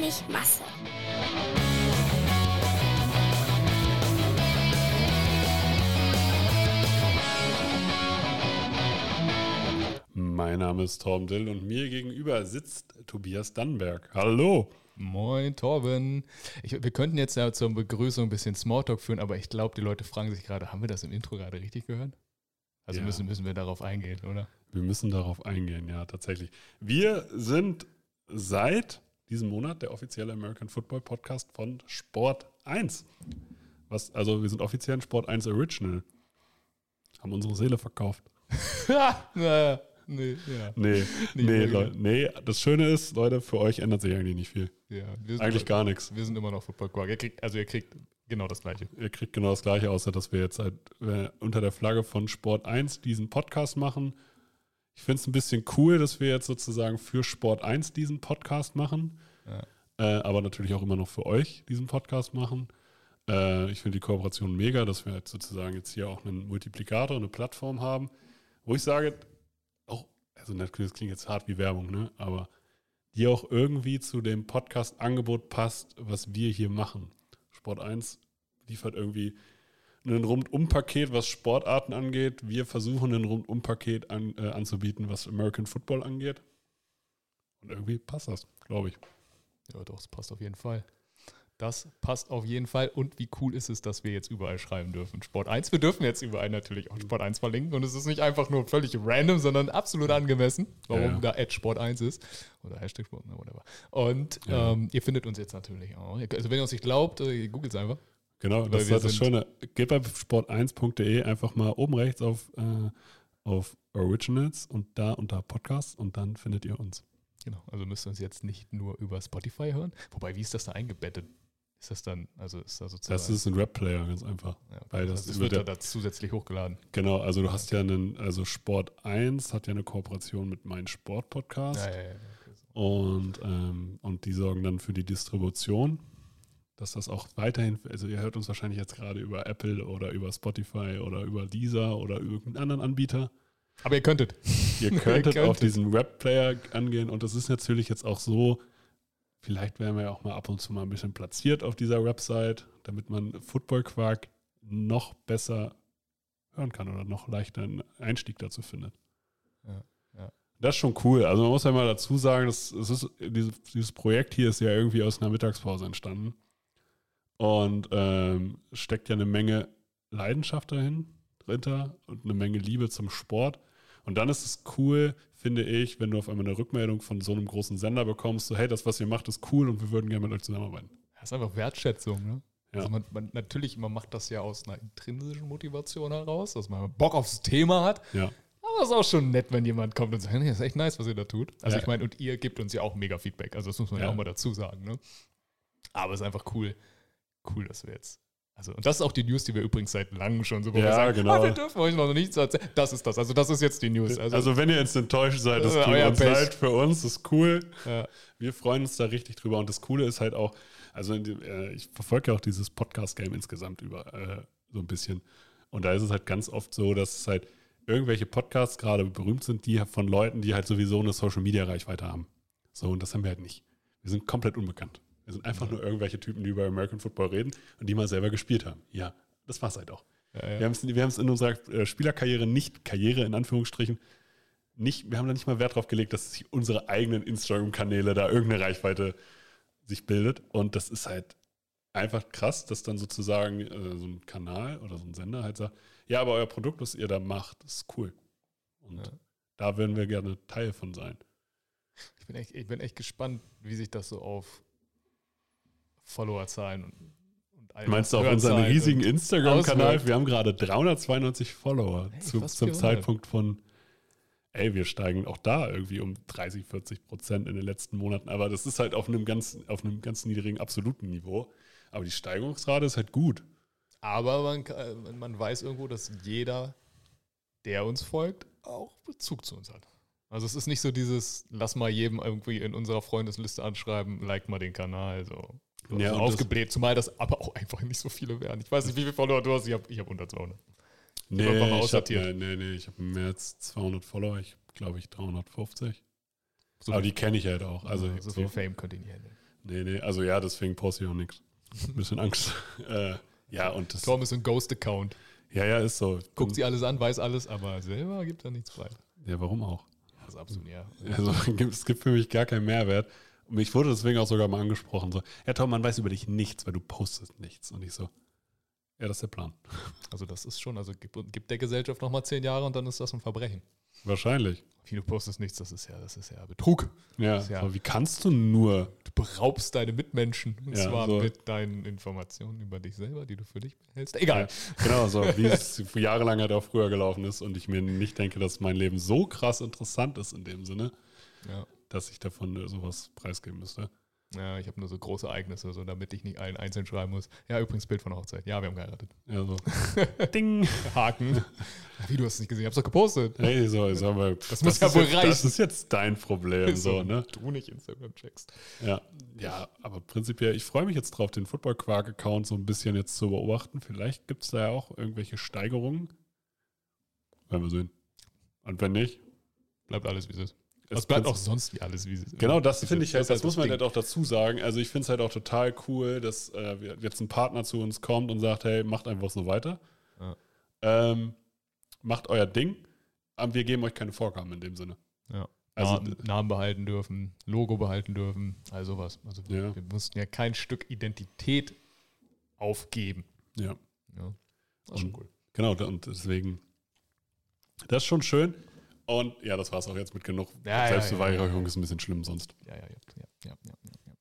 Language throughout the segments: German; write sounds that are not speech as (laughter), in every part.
Wenig Masse. Mein Name ist Torben Dill und mir gegenüber sitzt Tobias Dannenberg. Hallo! Moin, Torben. Ich, wir könnten jetzt ja zur Begrüßung ein bisschen Smalltalk führen, aber ich glaube, die Leute fragen sich gerade, haben wir das im Intro gerade richtig gehört? Also Ja. müssen, müssen wir darauf eingehen, oder? Wir müssen darauf eingehen, ja, tatsächlich. Wir sind seit diesem Monat der offizielle American Football Podcast von Sport 1. Was, also wir sind offiziell ein Sport 1 Original. Haben unsere Seele verkauft. (laughs) naja, nee, ja. Nee, (laughs) nee, wirklich. Leute, nee, das Schöne ist, Leute, für euch ändert sich eigentlich nicht viel. ja Eigentlich gar nichts. Wir sind immer noch Football Quark. Ihr kriegt, also ihr kriegt genau das Gleiche. Ihr kriegt genau das Gleiche, außer dass wir jetzt halt, äh, unter der Flagge von Sport 1 diesen Podcast machen. Ich finde es ein bisschen cool, dass wir jetzt sozusagen für Sport 1 diesen Podcast machen. Ja. Äh, aber natürlich auch immer noch für euch diesen Podcast machen. Äh, ich finde die Kooperation mega, dass wir jetzt sozusagen jetzt hier auch einen Multiplikator, eine Plattform haben, wo ich sage, auch, also natürlich, das klingt jetzt hart wie Werbung, ne? aber die auch irgendwie zu dem Podcast-Angebot passt, was wir hier machen. Sport 1 liefert irgendwie ein Rundum-Paket, was Sportarten angeht. Wir versuchen ein Rundum-Paket an, äh, anzubieten, was American Football angeht. Und irgendwie passt das, glaube ich. Ja, doch, es passt auf jeden Fall. Das passt auf jeden Fall. Und wie cool ist es, dass wir jetzt überall schreiben dürfen? Sport 1, wir dürfen jetzt überall natürlich auch Sport 1 verlinken. Und es ist nicht einfach nur völlig random, sondern absolut angemessen, warum Ja, ja. da Ad Sport 1 ist. Oder Hashtag Sport, whatever. Und Ja. ähm, ihr findet uns jetzt natürlich auch. Also wenn ihr uns nicht glaubt, äh, googelt es einfach. Genau, das ist halt das Schöne. Geht bei sport1.de einfach mal oben rechts auf, äh, auf Originals und da unter Podcasts und dann findet ihr uns. Genau, also müsst ihr uns jetzt nicht nur über Spotify hören. Wobei, wie ist das da eingebettet? Ist das dann, also ist da sozusagen. Das ist ein Rap-Player, ganz einfach. ja, okay. weil das es wird ja- da zusätzlich hochgeladen. Genau, also du hast ja einen, also Sport 1 hat ja eine Kooperation mit Mein Sport Podcast. Ja, ja, ja. Und, ähm, und die sorgen dann für die Distribution, dass das auch weiterhin, also ihr hört uns wahrscheinlich jetzt gerade über Apple oder über Spotify oder über Deezer oder irgendeinen anderen Anbieter. Aber ihr könntet. Ihr (laughs) Ihr könntet auf könntet. diesen Webplayer angehen und das ist natürlich jetzt auch so, vielleicht werden wir ja auch mal ab und zu mal ein bisschen platziert auf dieser Website, damit man Football Quark noch besser hören kann oder noch leichter einen Einstieg dazu findet. Ja, ja. Das ist schon cool. Also man muss ja mal dazu sagen, dass es ist, dieses, dieses Projekt hier ist ja irgendwie aus einer Mittagspause entstanden. Und ähm, steckt ja eine Menge Leidenschaft dahin, dahinter und eine Menge Liebe zum Sport. Und dann ist es cool, finde ich, wenn du auf einmal eine Rückmeldung von so einem großen Sender bekommst, so hey, das, was ihr macht, ist cool und wir würden gerne mit euch zusammenarbeiten. Das ist einfach Wertschätzung, ne? Ja. Also man, man, natürlich, man macht das ja aus einer intrinsischen Motivation heraus, dass man Bock aufs Thema hat. Ja, Aber es ist auch schon nett, wenn jemand kommt und sagt, nee, das ist echt nice, was ihr da tut. Also Ja. ich meine, und ihr gebt uns ja auch mega Feedback. Also das muss man ja, Ja. auch mal dazu sagen, ne? Aber es ist einfach cool, cool, dass wir jetzt. Also, und das ist auch die News, die wir übrigens seit langem schon so Ja, sagen, genau. ah, wir dürfen euch noch nichts erzählen. Das ist das. Also, das ist jetzt die News. Also, also, wenn ihr jetzt enttäuscht seid, Das euer uns Pech. seid, für uns ist cool. ja, Wir freuen uns da richtig drüber. Und das Coole ist halt auch, also äh, ich verfolge ja auch dieses Podcast-Game insgesamt über äh, so ein bisschen. Und da ist es halt ganz oft so, dass es halt irgendwelche Podcasts gerade berühmt sind, die von Leuten, die halt sowieso eine Social-Media-Reichweite haben. So, und das haben wir halt nicht. Wir sind komplett unbekannt. Wir sind einfach nur irgendwelche Typen, die über American Football reden und die mal selber gespielt haben. Ja, das war's halt auch. ja, ja. Wir haben es in unserer äh, Spielerkarriere nicht, Karriere in Anführungsstrichen, nicht, wir haben da nicht mal Wert drauf gelegt, dass sich unsere eigenen Instagram-Kanäle da irgendeine Reichweite sich bildet. Und das ist halt einfach krass, dass dann sozusagen äh, so ein Kanal oder so ein Sender halt sagt, ja, aber euer Produkt, was ihr da macht, ist cool. Und Ja. da würden wir gerne Teil von sein. Ich bin, echt, ich bin echt gespannt, wie sich das so auf Followerzahlen und, und all Meinst du auf unseren riesigen Instagram-Kanal? Wir haben gerade 392 Follower Hey, zu, zum 400. Zeitpunkt von, ey, wir steigen auch da irgendwie um 30, 40 Prozent in den letzten Monaten. Aber das ist halt auf einem ganz, auf einem ganz niedrigen absoluten Niveau. Aber die Steigerungsrate ist halt gut. Aber man, kann- man weiß irgendwo, dass jeder, der uns folgt, auch Bezug zu uns hat. Also es ist nicht so dieses, lass mal jedem irgendwie in unserer Freundesliste anschreiben, like mal den Kanal, so. Ja, Ja, das- aufgebläht, zumal das aber auch einfach nicht so viele werden. Ich weiß nicht, wie viele Follower du hast, ich habe ich hab unter 200. Nee, ich habe aussortiert. nee, nee, ich hab mehr als 200 Follower. Ich glaube ich 350. So Aber die kenne ich halt auch. Also so so, viel Fame könnt ihr nicht handeln. nee, nee, also ja, deswegen poste ich auch nichts. Ein bisschen Angst. (laughs) äh, ja, und das, Tom ist ein Ghost-Account. ja, ja, ist so. Ich Guckt sie alles an, weiß alles, aber selber gibt er nichts frei. Ja, warum auch? Das ist absolut, ja. Also (laughs) es gibt für mich gar keinen Mehrwert. Mich wurde deswegen auch sogar mal angesprochen. So, ja Tom, man weiß über dich nichts, weil du postest nichts. Und ich so, ja, das ist der Plan. (laughs) Also das ist schon, also gib, gib der Gesellschaft nochmal zehn Jahre und dann ist das ein Verbrechen. Wahrscheinlich. Wie du postest nichts, das ist ja, das ist ja Betrug. Ja, Ja. So, wie kannst du nur? Du beraubst deine Mitmenschen. Und Ja, zwar so. mit deinen Informationen über dich selber, die du für dich behältst. Egal. Ja, genau, so wie (laughs) es jahrelang halt auch früher gelaufen ist. Und ich mir nicht denke, dass mein Leben so krass interessant ist in dem Sinne, Ja. Dass ich davon äh, sowas preisgeben müsste. Ja, ich habe nur so große Ereignisse, so damit ich nicht allen einzeln schreiben muss. Ja, übrigens Bild von der Hochzeit. Ja, wir haben geheiratet. Ja, so. (laughs) Ding. Haken. Wie, du hast es nicht gesehen? Ich hab's doch gepostet. Hey, so, sag mal, Das muss ja ist wohl jetzt, Das reichen. ist jetzt dein Problem, so, (laughs) ne? Du nicht Instagram checkst. Ja, ja, aber prinzipiell, ich freue mich jetzt drauf, den Football Quark-Account so ein bisschen jetzt zu beobachten. Vielleicht gibt es da ja auch irgendwelche Steigerungen. Werden wir sehen. Und wenn nicht, Bleibt alles, wie es ist. Es bleibt auch sonst wie alles, wie es. Genau, das finde ich halt, ist das muss man Ding. halt auch dazu sagen. Also ich finde es halt auch total cool, dass äh, jetzt ein Partner zu uns kommt und sagt, hey, macht einfach so weiter. Ja. Ähm, macht euer Ding, aber wir geben euch keine Vorgaben in dem Sinne. Ja. Also, Namen, Namen behalten dürfen, Logo behalten dürfen, all sowas. Also wir, Ja. wir mussten ja kein Stück Identität aufgeben. ja. Ja. Das ist schon cool. Genau, und deswegen, das ist schon schön. Und ja, das war es auch jetzt mit genug. Ja, Selbstbeweihräucherung ja, ist ein bisschen schlimm sonst. Ja, ja, ja, ja, ja, ja, ja, ja.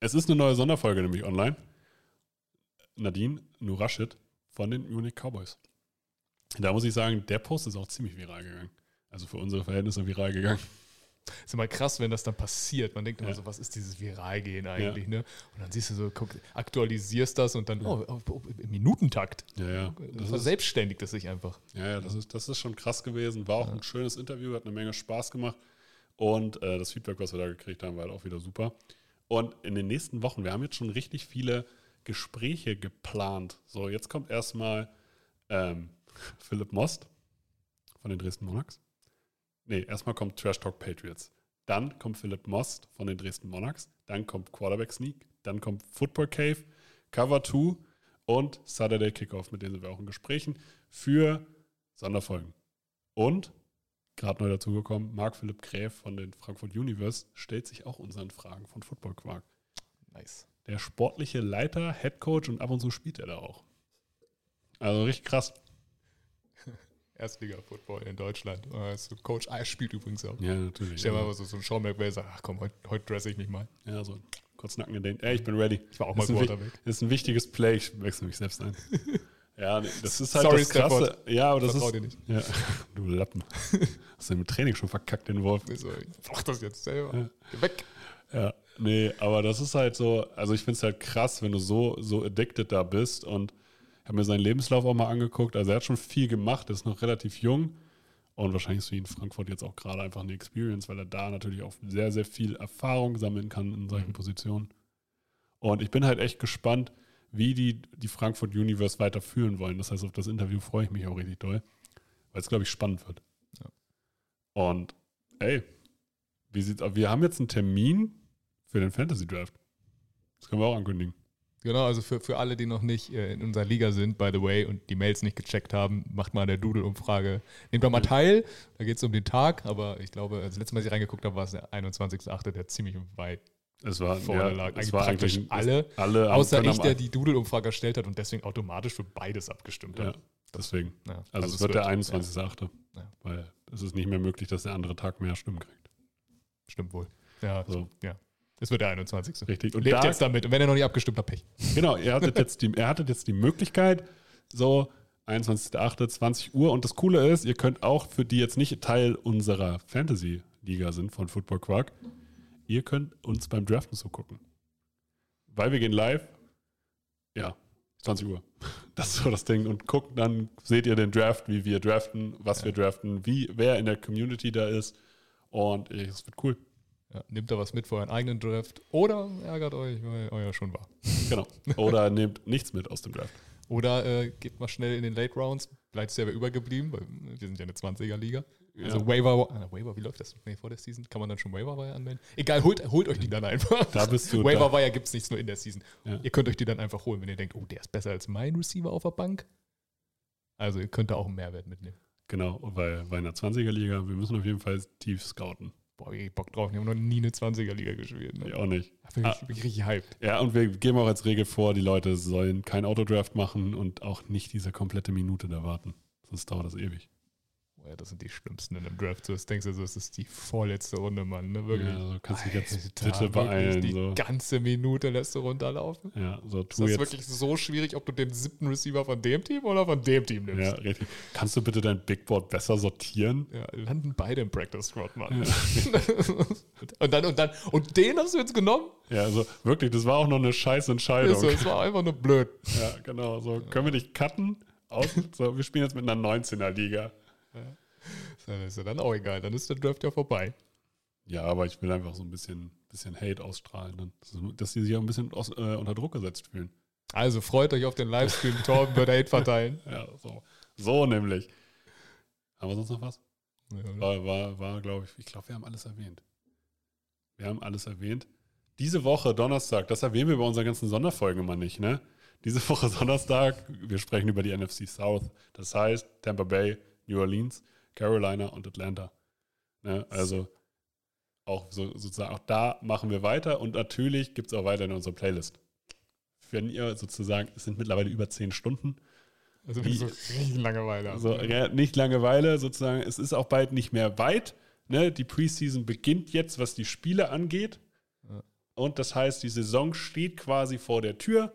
Es ist eine neue Sonderfolge nämlich online. Nadine Nurashid von den Munich Cowboys. Da muss ich sagen, der Post ist auch ziemlich viral gegangen. Also für unsere Verhältnisse viral gegangen. Ist immer krass, wenn das dann passiert. Man denkt immer Ja. so, was ist dieses Viralgehen eigentlich, ne? Und dann siehst du so, guck, aktualisierst das und dann, oh, oh, oh, im Minutentakt. Ja, ja. Das ist, Verselbstständigt es sich einfach. ja, ja das, ist, das ist schon krass gewesen. War auch ein schönes Interview, hat eine Menge Spaß gemacht. Und äh, das Feedback, was wir da gekriegt haben, war halt auch wieder super. Und in den nächsten Wochen, wir haben jetzt schon richtig viele Gespräche geplant. So, jetzt kommt erstmal ähm, Philipp Most von den Dresden Monarchs. Nee, erstmal kommt Trash Talk Patriots. Dann kommt Philipp Most von den Dresden Monarchs. Dann kommt Quarterback Sneak. Dann kommt Football Cave, Cover 2 und Saturday Kickoff, mit denen sind wir auch in Gesprächen für Sonderfolgen. Und, gerade neu dazugekommen, Marc Philipp Gräf von den Frankfurt Universe stellt sich auch unseren Fragen von Football Quark. Nice. Der sportliche Leiter, Head Coach und ab und zu spielt er da auch. Also richtig krass. Erstliga-Football in Deutschland. Äh, so Coach Eis spielt übrigens auch. Ja, natürlich. Stell dir mal Also, so, so ein Sean McVay sagt, ach komm, heute, heute dresse ich mich mal. ja, so kurz Nacken gedenkt. Ey, ich bin ready. Ich war auch mal ein, wi- Quarterback. ist ein wichtiges Play. Ich wechsle mich selbst ein. (laughs) ja, nee, das ist halt Sorry, das Krasse. Stafford. Ja, aber das Vertrau ist. dir nicht. Ja, (laughs) du Lappen. (laughs) Hast du im Training schon verkackt, den Wolf? Ich so, ich mach das jetzt selber. Ja. Geh weg. Ja, nee, aber das ist halt so, also ich finde es halt krass, wenn du so, so addicted da bist und habe mir seinen Lebenslauf auch mal angeguckt. Also er hat schon viel gemacht, ist noch relativ jung und wahrscheinlich ist für ihn Frankfurt jetzt auch gerade einfach eine Experience, weil er da natürlich auch sehr, sehr viel Erfahrung sammeln kann in solchen Mhm. Positionen. Und ich bin halt echt gespannt, wie die die Frankfurt Universe weiterführen wollen. Das heißt, auf das Interview freue ich mich auch richtig doll, weil es, glaube ich, spannend wird. Ja. Und ey, wie sieht's aus? Wir haben jetzt einen Termin für den Fantasy Draft. Das können wir auch ankündigen. Genau, also für, für alle, die noch nicht äh, in unserer Liga sind, by the way, und die Mails nicht gecheckt haben, macht mal an der Doodle-Umfrage. Nehmt doch mal teil, da geht es um den Tag, aber ich glaube, das letzte Mal, als ich reingeguckt habe, war es der 21.8., der ziemlich weit Es war, vorne ja, lag. es Eigentlich war praktisch eigentlich alle, alle außer ich, der die Doodle-Umfrage erstellt hat und deswegen automatisch für beides abgestimmt Ja, hat. deswegen. Ja, Also, es wird der ja. 21.8. Ja. Weil es ist nicht mehr möglich, dass der andere Tag mehr Stimmen kriegt. Stimmt wohl. Ja, So. so. ja. Es wird der 21. Richtig. Und lebt da- jetzt damit. Und wenn er noch nicht abgestimmt hat, Pech. Genau, ihr hattet (laughs) jetzt die, er hattet jetzt die Möglichkeit, so 21.08., 20 Uhr. Und das Coole ist, ihr könnt auch für die jetzt nicht Teil unserer Fantasy-Liga sind von Football Quark, ihr könnt uns beim Draften zugucken. Weil wir gehen live, ja, 20 Uhr. (laughs) Das ist so das Ding. Und guckt, dann seht ihr den Draft, wie wir draften, was wir draften, wie, wer in der Community da ist. Und es wird cool. Ja, nehmt da was mit für euren eigenen Draft. Oder ärgert euch, weil euer schon war. Genau. Oder nehmt nichts mit aus dem Draft. Oder äh, geht mal schnell in den Late Rounds. Bleibt selber übergeblieben, weil wir sind ja eine 20er-Liga. Also Ja. Waiver, ah, Waiver, wie läuft das? Nee, vor der Season kann man dann schon Waiver-Wire anmelden? Egal, holt, holt euch die dann einfach. Da bist du- Waiver-Wire gibt es nicht nur in der Season. Ja. Ihr könnt euch die dann einfach holen, wenn ihr denkt, oh, der ist besser als mein Receiver auf der Bank. Also ihr könnt da auch einen Mehrwert mitnehmen. Genau, weil bei einer 20er-Liga, wir müssen auf jeden Fall tief scouten. Boah, ich hab Bock drauf. Wir haben noch nie eine 20er-Liga gespielt. Ich Ne? auch nicht. Da bin ich, Ah. bin ich richtig hyped. Ja, und wir geben auch als Regel vor, die Leute sollen kein Autodraft machen und auch nicht diese komplette Minute da warten. Sonst dauert das ewig. Boah, das sind die Schlimmsten in einem Draft. So, das denkst du, so, das ist die vorletzte Runde, Mann. Ne? Wirklich. Ja, also kannst dich jetzt bitte beeilen. Die So. ganze Minute lässt du runterlaufen. Ja, so Ist tu das jetzt. wirklich so schwierig, ob du den siebten Receiver von dem Team oder von dem Team nimmst? Ja, richtig. Kannst du bitte dein Big Board besser sortieren? Ja, landen beide im Practice Squad, Mann. (laughs) und dann, und dann, und den hast du jetzt genommen? Ja, also wirklich, das war auch noch eine scheiße Entscheidung. Ist so, Es war einfach nur blöd. Ja, genau. So, können wir dich cutten? Aus, so, wir spielen jetzt mit einer 19er-Liga. Das ist ja dann auch egal, dann ist der Draft ja vorbei. Ja, aber ich will einfach so ein bisschen, bisschen Hate ausstrahlen, dann, dass sie sich auch ein bisschen aus, äh, unter Druck gesetzt fühlen. Also freut euch auf den Livestream, Torben wird Hate verteilen. (laughs) Ja, so. So nämlich. Haben wir sonst noch was? Ja, War, war, war glaube ich, ich glaube, wir haben alles erwähnt. Wir haben alles erwähnt. Diese Woche, Donnerstag, das erwähnen wir bei unseren ganzen Sonderfolgen immer nicht, ne? Diese Woche Donnerstag, wir sprechen über die NFC South. Das heißt Tampa Bay, New Orleans, Carolina und Atlanta. Ne? Also auch so, sozusagen, auch da machen wir weiter und natürlich gibt es auch weiter in unserer Playlist. Wenn ihr sozusagen, es sind mittlerweile über zehn Stunden, Also du so richtig Langeweile so, ja, nicht Langeweile, sozusagen. Es ist auch bald nicht mehr weit. Ne? Die Preseason beginnt jetzt, was die Spiele angeht. Ja. Und das heißt, die Saison steht quasi vor der Tür.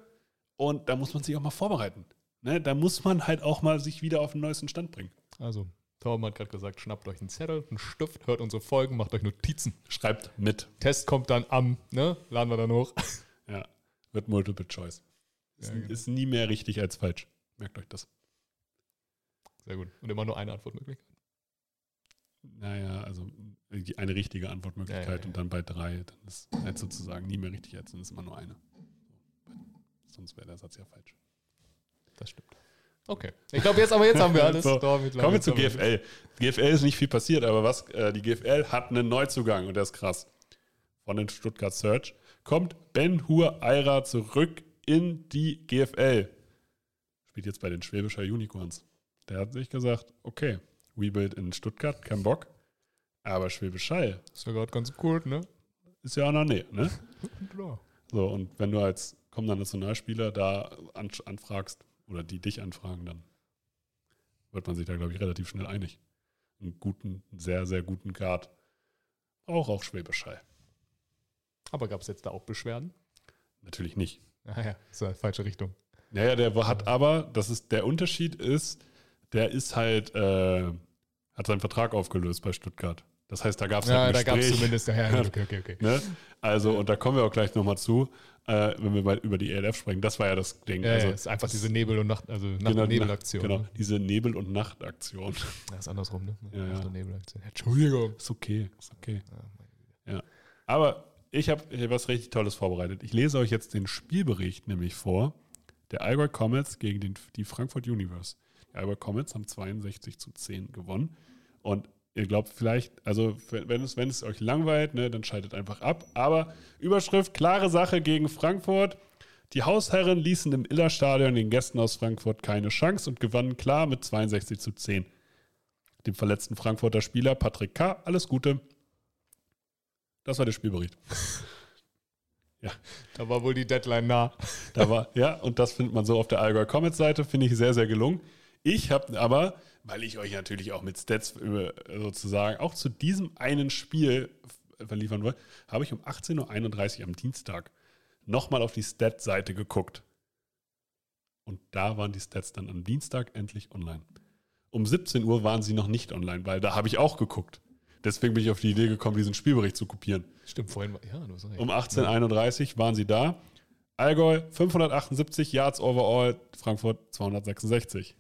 Und da muss man sich auch mal vorbereiten. Ne? Da muss man halt auch mal sich wieder auf den neuesten Stand bringen. Also, Torben hat gerade gesagt, schnappt euch einen Zettel, einen Stift, hört unsere Folgen, macht euch Notizen. Schreibt mit. Test kommt dann am, ne? Laden wir dann hoch. (laughs) Ja. Wird Multiple Choice. Ist, Ja, genau. ist nie mehr richtig als falsch. Merkt euch das. Sehr gut. Und immer nur eine Antwortmöglichkeit. Naja, also die- eine richtige Antwortmöglichkeit ja, ja. und dann bei drei, dann ist halt sozusagen nie mehr richtig als, dann ist immer nur eine. Sonst wäre der Satz ja falsch. Das stimmt. Okay. Ich glaube, jetzt, aber jetzt haben wir (laughs) alles. So, Kommen wir zu GFL. GFL ist nicht viel passiert, aber was äh, die GFL hat einen Neuzugang und der ist krass. Von den Stuttgart Search kommt Ben Hur Eira zurück in die GFL. Spielt jetzt bei den Schwäbischer Unicorns. Der hat sich gesagt, okay, Rebuild in Stuttgart, kein Bock. Aber Schwäbisch Hall Ist ja gerade ganz cool, ne? ist ja auch der Nähe, ne? (laughs) Klar. So, und wenn du als kommender Nationalspieler da an, anfragst oder die dich anfragen, dann wird man sich da, glaube ich, relativ schnell einig. Einen guten, sehr, sehr guten Guard. Auch auch Schwäbisch Hall. Aber gab es jetzt da auch Beschwerden? Natürlich nicht. Ah ja, ist ja falsche Richtung. Naja, der hat aber, das ist, der Unterschied ist, der ist halt, äh, hat seinen Vertrag aufgelöst bei Stuttgart. Das heißt, da gab es Ja, halt da ein gab es Gespräch. zumindest. Ja, ja, (laughs) okay, okay, okay. Ne? Also, und da kommen wir auch gleich nochmal zu, äh, wenn wir mal über die ELF sprechen. Das war ja das Ding. Ja, also, ja, ist einfach diese Nebel- und Nacht, also Nacht- Genau, und Nebelaktion. Genau, Ne? diese Nebel- und Nachtaktion. (laughs) Ja, ist andersrum, ne? Ja. Nacht- und Nebelaktion. Entschuldigung. Ist okay, ist okay. Ja. Aber ich habe hier was richtig Tolles vorbereitet. Ich lese euch jetzt den Spielbericht nämlich vor. Der Allgäu Comets gegen den, die Frankfurt Universe. Die Allgäu Comets haben 62 zu 10 gewonnen. Und ihr glaubt vielleicht, also wenn es, wenn es euch langweilt, ne, dann schaltet einfach ab. Aber Überschrift, klare Sache gegen Frankfurt. Die Hausherren ließen im Illerstadion den Gästen aus Frankfurt keine Chance und gewannen klar mit 62 zu 10. Dem verletzten Frankfurter Spieler Patrick K. Alles Gute. Das war der Spielbericht. (laughs) Da war wohl die Deadline nah. Da war, ja, und das findet man so auf der Allgäu Comets Seite, finde ich sehr, sehr gelungen. Ich habe aber, weil ich euch natürlich auch mit Stats sozusagen auch zu diesem einen Spiel verliefern wollt, habe ich um 18.31 Uhr am Dienstag nochmal auf die Stat-Seite geguckt. Und da waren die Stats dann am Dienstag endlich online. Um 17 Uhr waren sie noch nicht online, weil da habe ich auch geguckt. Deswegen bin ich auf die Idee gekommen, diesen Spielbericht zu kopieren. Stimmt, vorhin war, ja, du hast recht. Um 18.31 Uhr waren sie da. Allgäu 578 Yards overall, Frankfurt 266.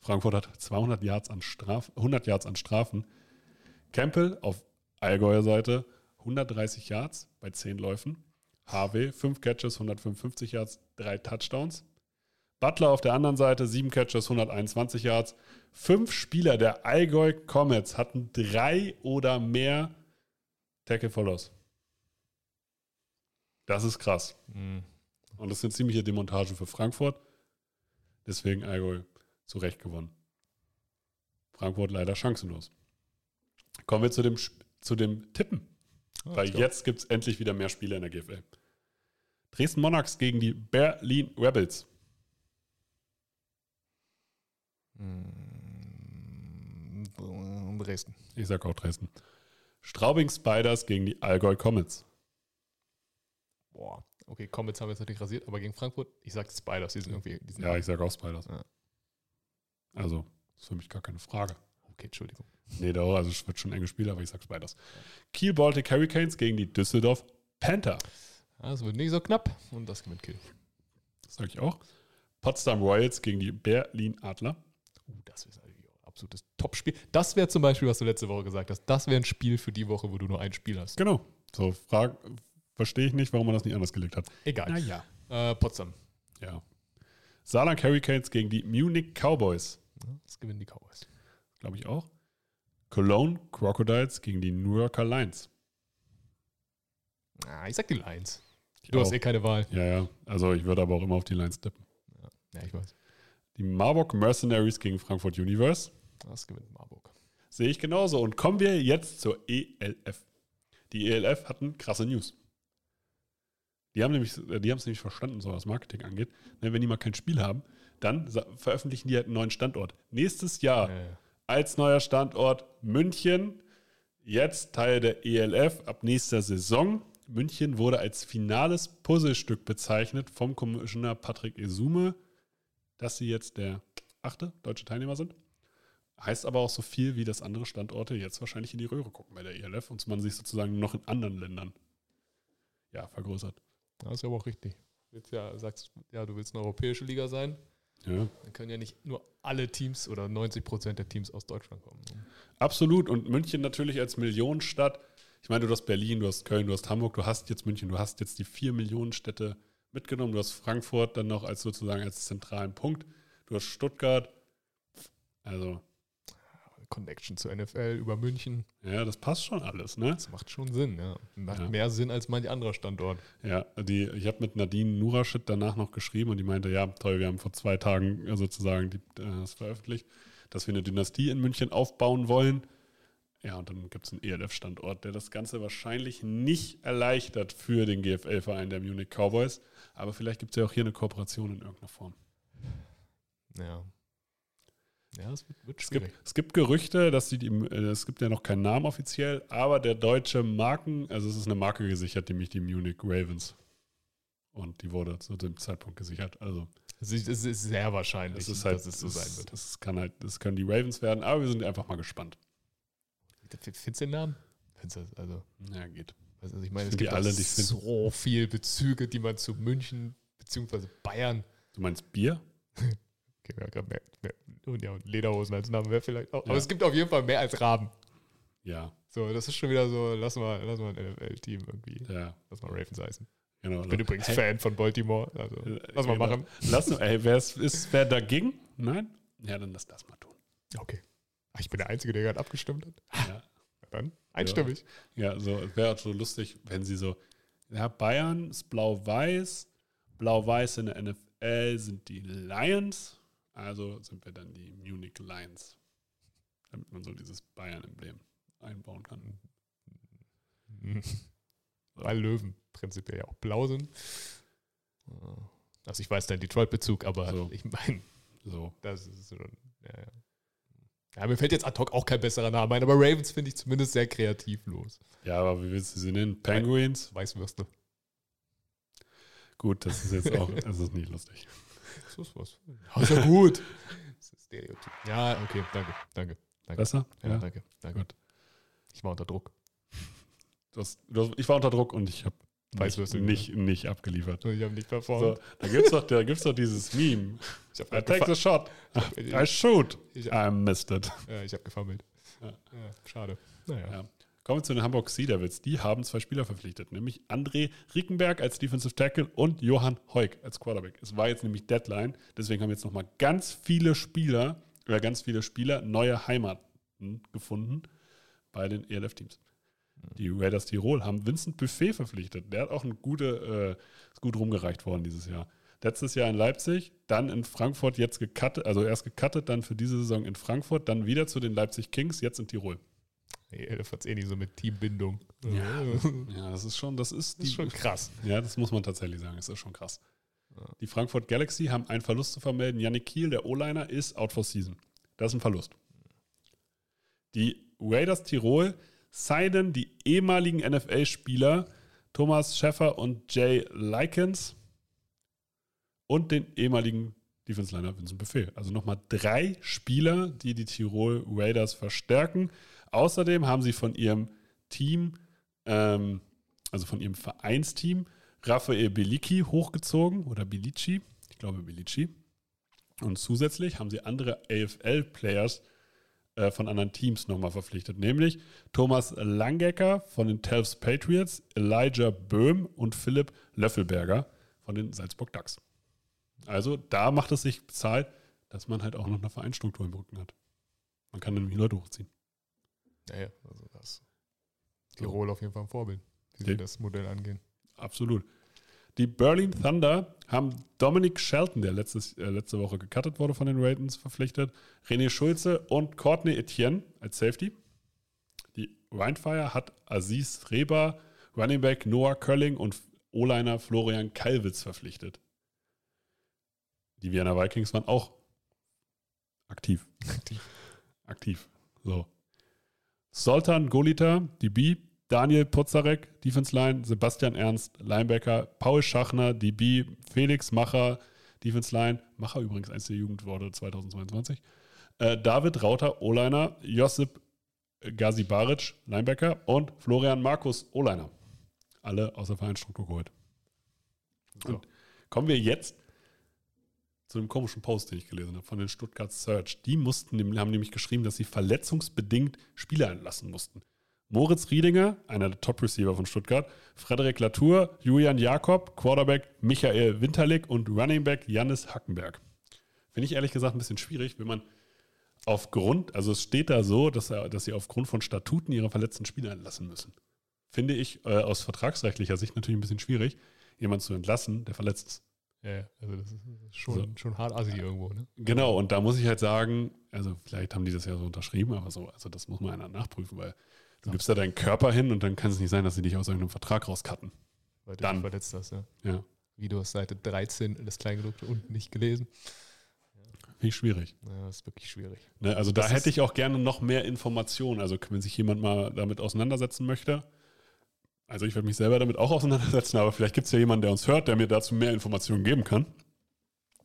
Frankfurt hat 200 Yards an Straf 100 Yards an Strafen. Campbell auf Allgäuer Seite 130 Yards bei 10 Läufen. HW 5 Catches, 155 Yards, 3 Touchdowns. Butler auf der anderen Seite 7 Catches, 121 Yards. Fünf Spieler der Allgäu Comets hatten drei oder mehr Tackle for Loss. Das ist krass. Mhm. Und das ist eine ziemliche Demontage für Frankfurt. Deswegen Allgäu zu Recht gewonnen. Frankfurt leider chancenlos. Kommen wir zu dem, zu dem Tippen. Ah, Weil jetzt gibt es endlich wieder mehr Spiele in der GFL. Dresden Monarchs gegen die Berlin Rebels. Mm, Dresden. Ich sag auch Dresden. Straubing Spiders gegen die Allgäu Comets. Boah. Okay, Comets haben wir jetzt natürlich rasiert, aber gegen Frankfurt, ich sag Spiders, die sind irgendwie. Die sind Ja, ich sag auch Spiders. Ja. Also, ist für mich gar keine Frage. Okay, Entschuldigung. Nee, da, also es wird schon ein enges Spiel, aber ich sag Spiders. Kiel Baltic Hurricanes gegen die Düsseldorf Panther. Ah, Es wird nicht so knapp und das gewinnt Kill. Das sage ich auch. Potsdam Royals gegen die Berlin Adler. Uh, das auch ein absolutes Top-Spiel. Das wäre zum Beispiel, was du letzte Woche gesagt hast. Das wäre ein Spiel für die Woche, wo du nur ein Spiel hast. Genau. So, frag, verstehe ich nicht, warum man das nicht anders gelegt hat. Egal. Naja. Äh, Potsdam. Ja. Saarland Hurricanes gegen die Munich Cowboys. Ja, Das gewinnen die Cowboys. Glaube ich auch. Cologne Crocodiles gegen die New Yorker Lions. Ah, ich sag die Lions. Ich Du hast auch. eh keine Wahl. Ja, ja. Also ich würde aber auch immer auf die Lions tippen. Ja, ich weiß. Die Marburg Mercenaries gegen Frankfurt Universe. Das gewinnt Marburg. Sehe ich genauso. Und kommen wir jetzt zur ELF. Die ELF hatten krasse News. Die haben nämlich, die haben es nämlich verstanden, so was Marketing angeht. Ne, wenn die mal kein Spiel haben, dann veröffentlichen die halt einen neuen Standort. Nächstes Jahr Äh, als neuer Standort München. Jetzt Teil der ELF ab nächster Saison. München wurde als finales Puzzlestück bezeichnet vom Commissioner Patrick Esume, dass sie jetzt der achte deutsche Teilnehmer sind. Heißt aber auch so viel, wie dass andere Standorte jetzt wahrscheinlich in die Röhre gucken bei der ELF und man sich sozusagen noch in anderen Ländern ja, vergrößert. das ist aber auch richtig. Willst ja, sagst, ja, du willst eine europäische Liga sein. Ja. Dann können ja nicht nur alle Teams oder 90 Prozent der Teams aus Deutschland kommen. Absolut. Und München natürlich als Millionenstadt. Ich meine, du hast Berlin, du hast Köln, du hast Hamburg, du hast jetzt München, du hast jetzt die vier Millionenstädte mitgenommen. Du hast Frankfurt dann noch als sozusagen als zentralen Punkt. Du hast Stuttgart. Also, Connection zur NFL über München, ja, das passt schon alles, ne? das macht schon Sinn, ja. Macht Ja. mehr Sinn als manch anderer Standort. Ja, die, ich habe mit Nadine Nuraschid danach noch geschrieben und die meinte, ja, toll, wir haben vor zwei Tagen äh, sozusagen die, äh, das veröffentlicht, dass wir eine Dynastie in München aufbauen wollen. Ja, und dann gibt es einen ELF-Standort, der das Ganze wahrscheinlich nicht erleichtert für den GFL-Verein der Munich Cowboys. Aber vielleicht gibt es ja auch hier eine Kooperation in irgendeiner Form. Ja. Ja, es wird, wird Es schwierig. gibt, es gibt Gerüchte, dass die, die, äh, es gibt ja noch keinen Namen offiziell, aber der deutsche Marken, also es ist eine Marke gesichert, nämlich die Munich Ravens. Und die wurde zu dem Zeitpunkt gesichert. Also Es ist, es ist sehr wahrscheinlich, Es ist halt, dass es so sein wird. Das kann halt, das können die Ravens werden, aber wir sind einfach mal gespannt. Findest du den Namen? Findest du das? Also, Ja, geht. also ich meine, es gibt alle so viel Bezüge, die man zu München bzw. Bayern Du meinst Bier? (laughs) Gerade mehr, mehr und ja, und Lederhosen als Namen wäre vielleicht auch. Ja. Aber es gibt auf jeden Fall mehr als Raben. Ja, So, das ist schon wieder so, lass mal, lass mal ein NFL-Team irgendwie. ja, Lass mal Ravens heißen. genau. Ich bin übrigens Hey, Fan von Baltimore. Also, äh, lass mal genau. machen. Lass mal, ey, wer ist, wer dagegen? Nein? Ja, dann lass das mal tun. Okay. Ach, ich bin der Einzige, der gerade abgestimmt hat. Ja, Dann einstimmig. ja so, es wäre so lustig, wenn sie so, ja, Bayern ist blau-weiß, blau-weiß in der NFL sind die Lions, also sind wir dann die Munich Lions. Damit man so dieses Bayern-Emblem einbauen kann. Mhm. Weil Löwen prinzipiell ja auch blau sind. Also ich weiß deinen Detroit-Bezug, aber So. ich meine, So. das ist schon, ja, ja. Ja, mir fällt jetzt ad hoc auch kein besserer Name ein, aber Ravens finde ich zumindest sehr kreativlos. Ja, aber wie willst du sie nennen? Penguins? Weißwürste. Gut, das ist jetzt auch, das ist nicht lustig. Das ist was. Ja, ist ja gut. (laughs) Das ist Stereotyp. Ja, okay, danke, danke. danke. Besser? Ja, danke, danke. Gut. Ich war unter Druck. Du hast, ich war unter Druck und ich habe Weißwürste nicht, nicht, nicht abgeliefert. Ich habe nicht So, performt. da gibt es doch, da gibt's doch dieses Meme. Ich I habe take the shot. I shoot. Ich- I missed it. ja, ich hab gefummelt. Ja. Ja, schade. Naja. Ja. Kommen wir zu den Hamburg Sea Devils. Die haben zwei Spieler verpflichtet, nämlich André Rickenberg als Defensive Tackle und Johann Heuk als Quarterback. Es war jetzt nämlich Deadline, deswegen haben jetzt nochmal ganz viele Spieler oder ganz viele Spieler neue Heimaten gefunden bei den ELF-Teams. Die Raiders Tirol haben Vincent Buffet verpflichtet. Der hat auch eine gute, äh, ist gut rumgereicht worden dieses Jahr. Letztes Jahr in Leipzig, dann in Frankfurt, jetzt gecuttet, also erst gecuttet, dann für diese Saison in Frankfurt, dann wieder zu den Leipzig Kings, jetzt in Tirol. Nee, das eh nicht so mit Teambindung. Ja. das (laughs) Ja, das ist schon, das ist, die, ist schon krass. Ja, das muss man tatsächlich sagen. Das ist schon krass. Die Frankfurt Galaxy haben einen Verlust zu vermelden. Yannick Kiel, der O-Liner, ist out for season. Das ist ein Verlust. Die Raiders Tirol signen die ehemaligen NFL-Spieler Thomas Schäffer und Jay Likens und den ehemaligen Defense Liner Vincent Buffet. Also nochmal drei Spieler, die die Tirol Raiders verstärken. Außerdem haben sie von ihrem Team, ähm, also von ihrem Vereinsteam, Raphael Beliki hochgezogen oder Bilici, ich glaube Bilici. Und zusätzlich haben sie andere AFL-Players äh, von anderen Teams nochmal verpflichtet, nämlich Thomas Langecker von den Telfs Patriots, Elijah Böhm und Philipp Löffelberger von den Salzburg Ducks. Also da macht es sich bezahlt, dass man halt auch noch eine Vereinsstruktur im Rücken hat. Man kann nämlich Leute hochziehen. Naja, also das Tirol auf jeden Fall ein Vorbild, wie sie das Modell angehen. Absolut. Die Berlin Thunder haben Dominic Shelton, der letztes, äh, letzte Woche gecuttet wurde von den Ravens, verpflichtet. René Schulze und Courtney Etienne als Safety. Die Rheinfire hat Aziz Reba, Running Back Noah Kölling und O-Liner Florian Kalwitz verpflichtet. Die Vienna Vikings waren auch aktiv. Aktiv. Aktiv. So. Soltan Golita, DB, Daniel Pozarek, Defense Line, Sebastian Ernst, Linebacker, Paul Schachner, DB, Felix Macher, Defense Line, Macher übrigens eins der Jugendworte 2022, äh, David Rauter, O-Liner, Josip Gazi Baric, Linebacker und Florian Markus, O-Liner. Alle aus der Vereinsstruktur geholt. So. Und kommen wir jetzt zu dem komischen Post, den ich gelesen habe, von den Stuttgart Search. Die mussten, haben nämlich geschrieben, dass sie verletzungsbedingt Spieler entlassen mussten. Moritz Riedinger, einer der Top-Receiver von Stuttgart, Frederik Latour, Julian Jakob, Quarterback Michael Winterlich und Running Back Jannis Hackenberg. Finde ich ehrlich gesagt ein bisschen schwierig, wenn man aufgrund, also es steht da so, dass, er, dass sie aufgrund von Statuten ihre verletzten Spieler entlassen müssen. Finde ich äh, aus vertragsrechtlicher Sicht natürlich ein bisschen schwierig, jemanden zu entlassen, der verletzt ist. Ja, ja, also das ist schon, So. schon hart assi irgendwo, ne? Genau, und da muss ich halt sagen, also vielleicht haben die das ja so unterschrieben, aber so, also das muss man einer nachprüfen, weil du gibst da deinen Körper hin und dann kann es nicht sein, dass sie dich aus irgendeinem Vertrag rauscutten. Weil du Dann. verletzt hast, ja. Ja, Video aus Seite 13, das Kleingedruckte unten nicht gelesen. finde ich schwierig. Ja, das ist wirklich schwierig. Ne, also da Das hätte ist- ich auch gerne noch mehr Informationen. Also wenn sich jemand mal damit auseinandersetzen möchte. Also ich würde mich selber damit auch auseinandersetzen, aber vielleicht gibt es ja jemanden, der uns hört, der mir dazu mehr Informationen geben kann.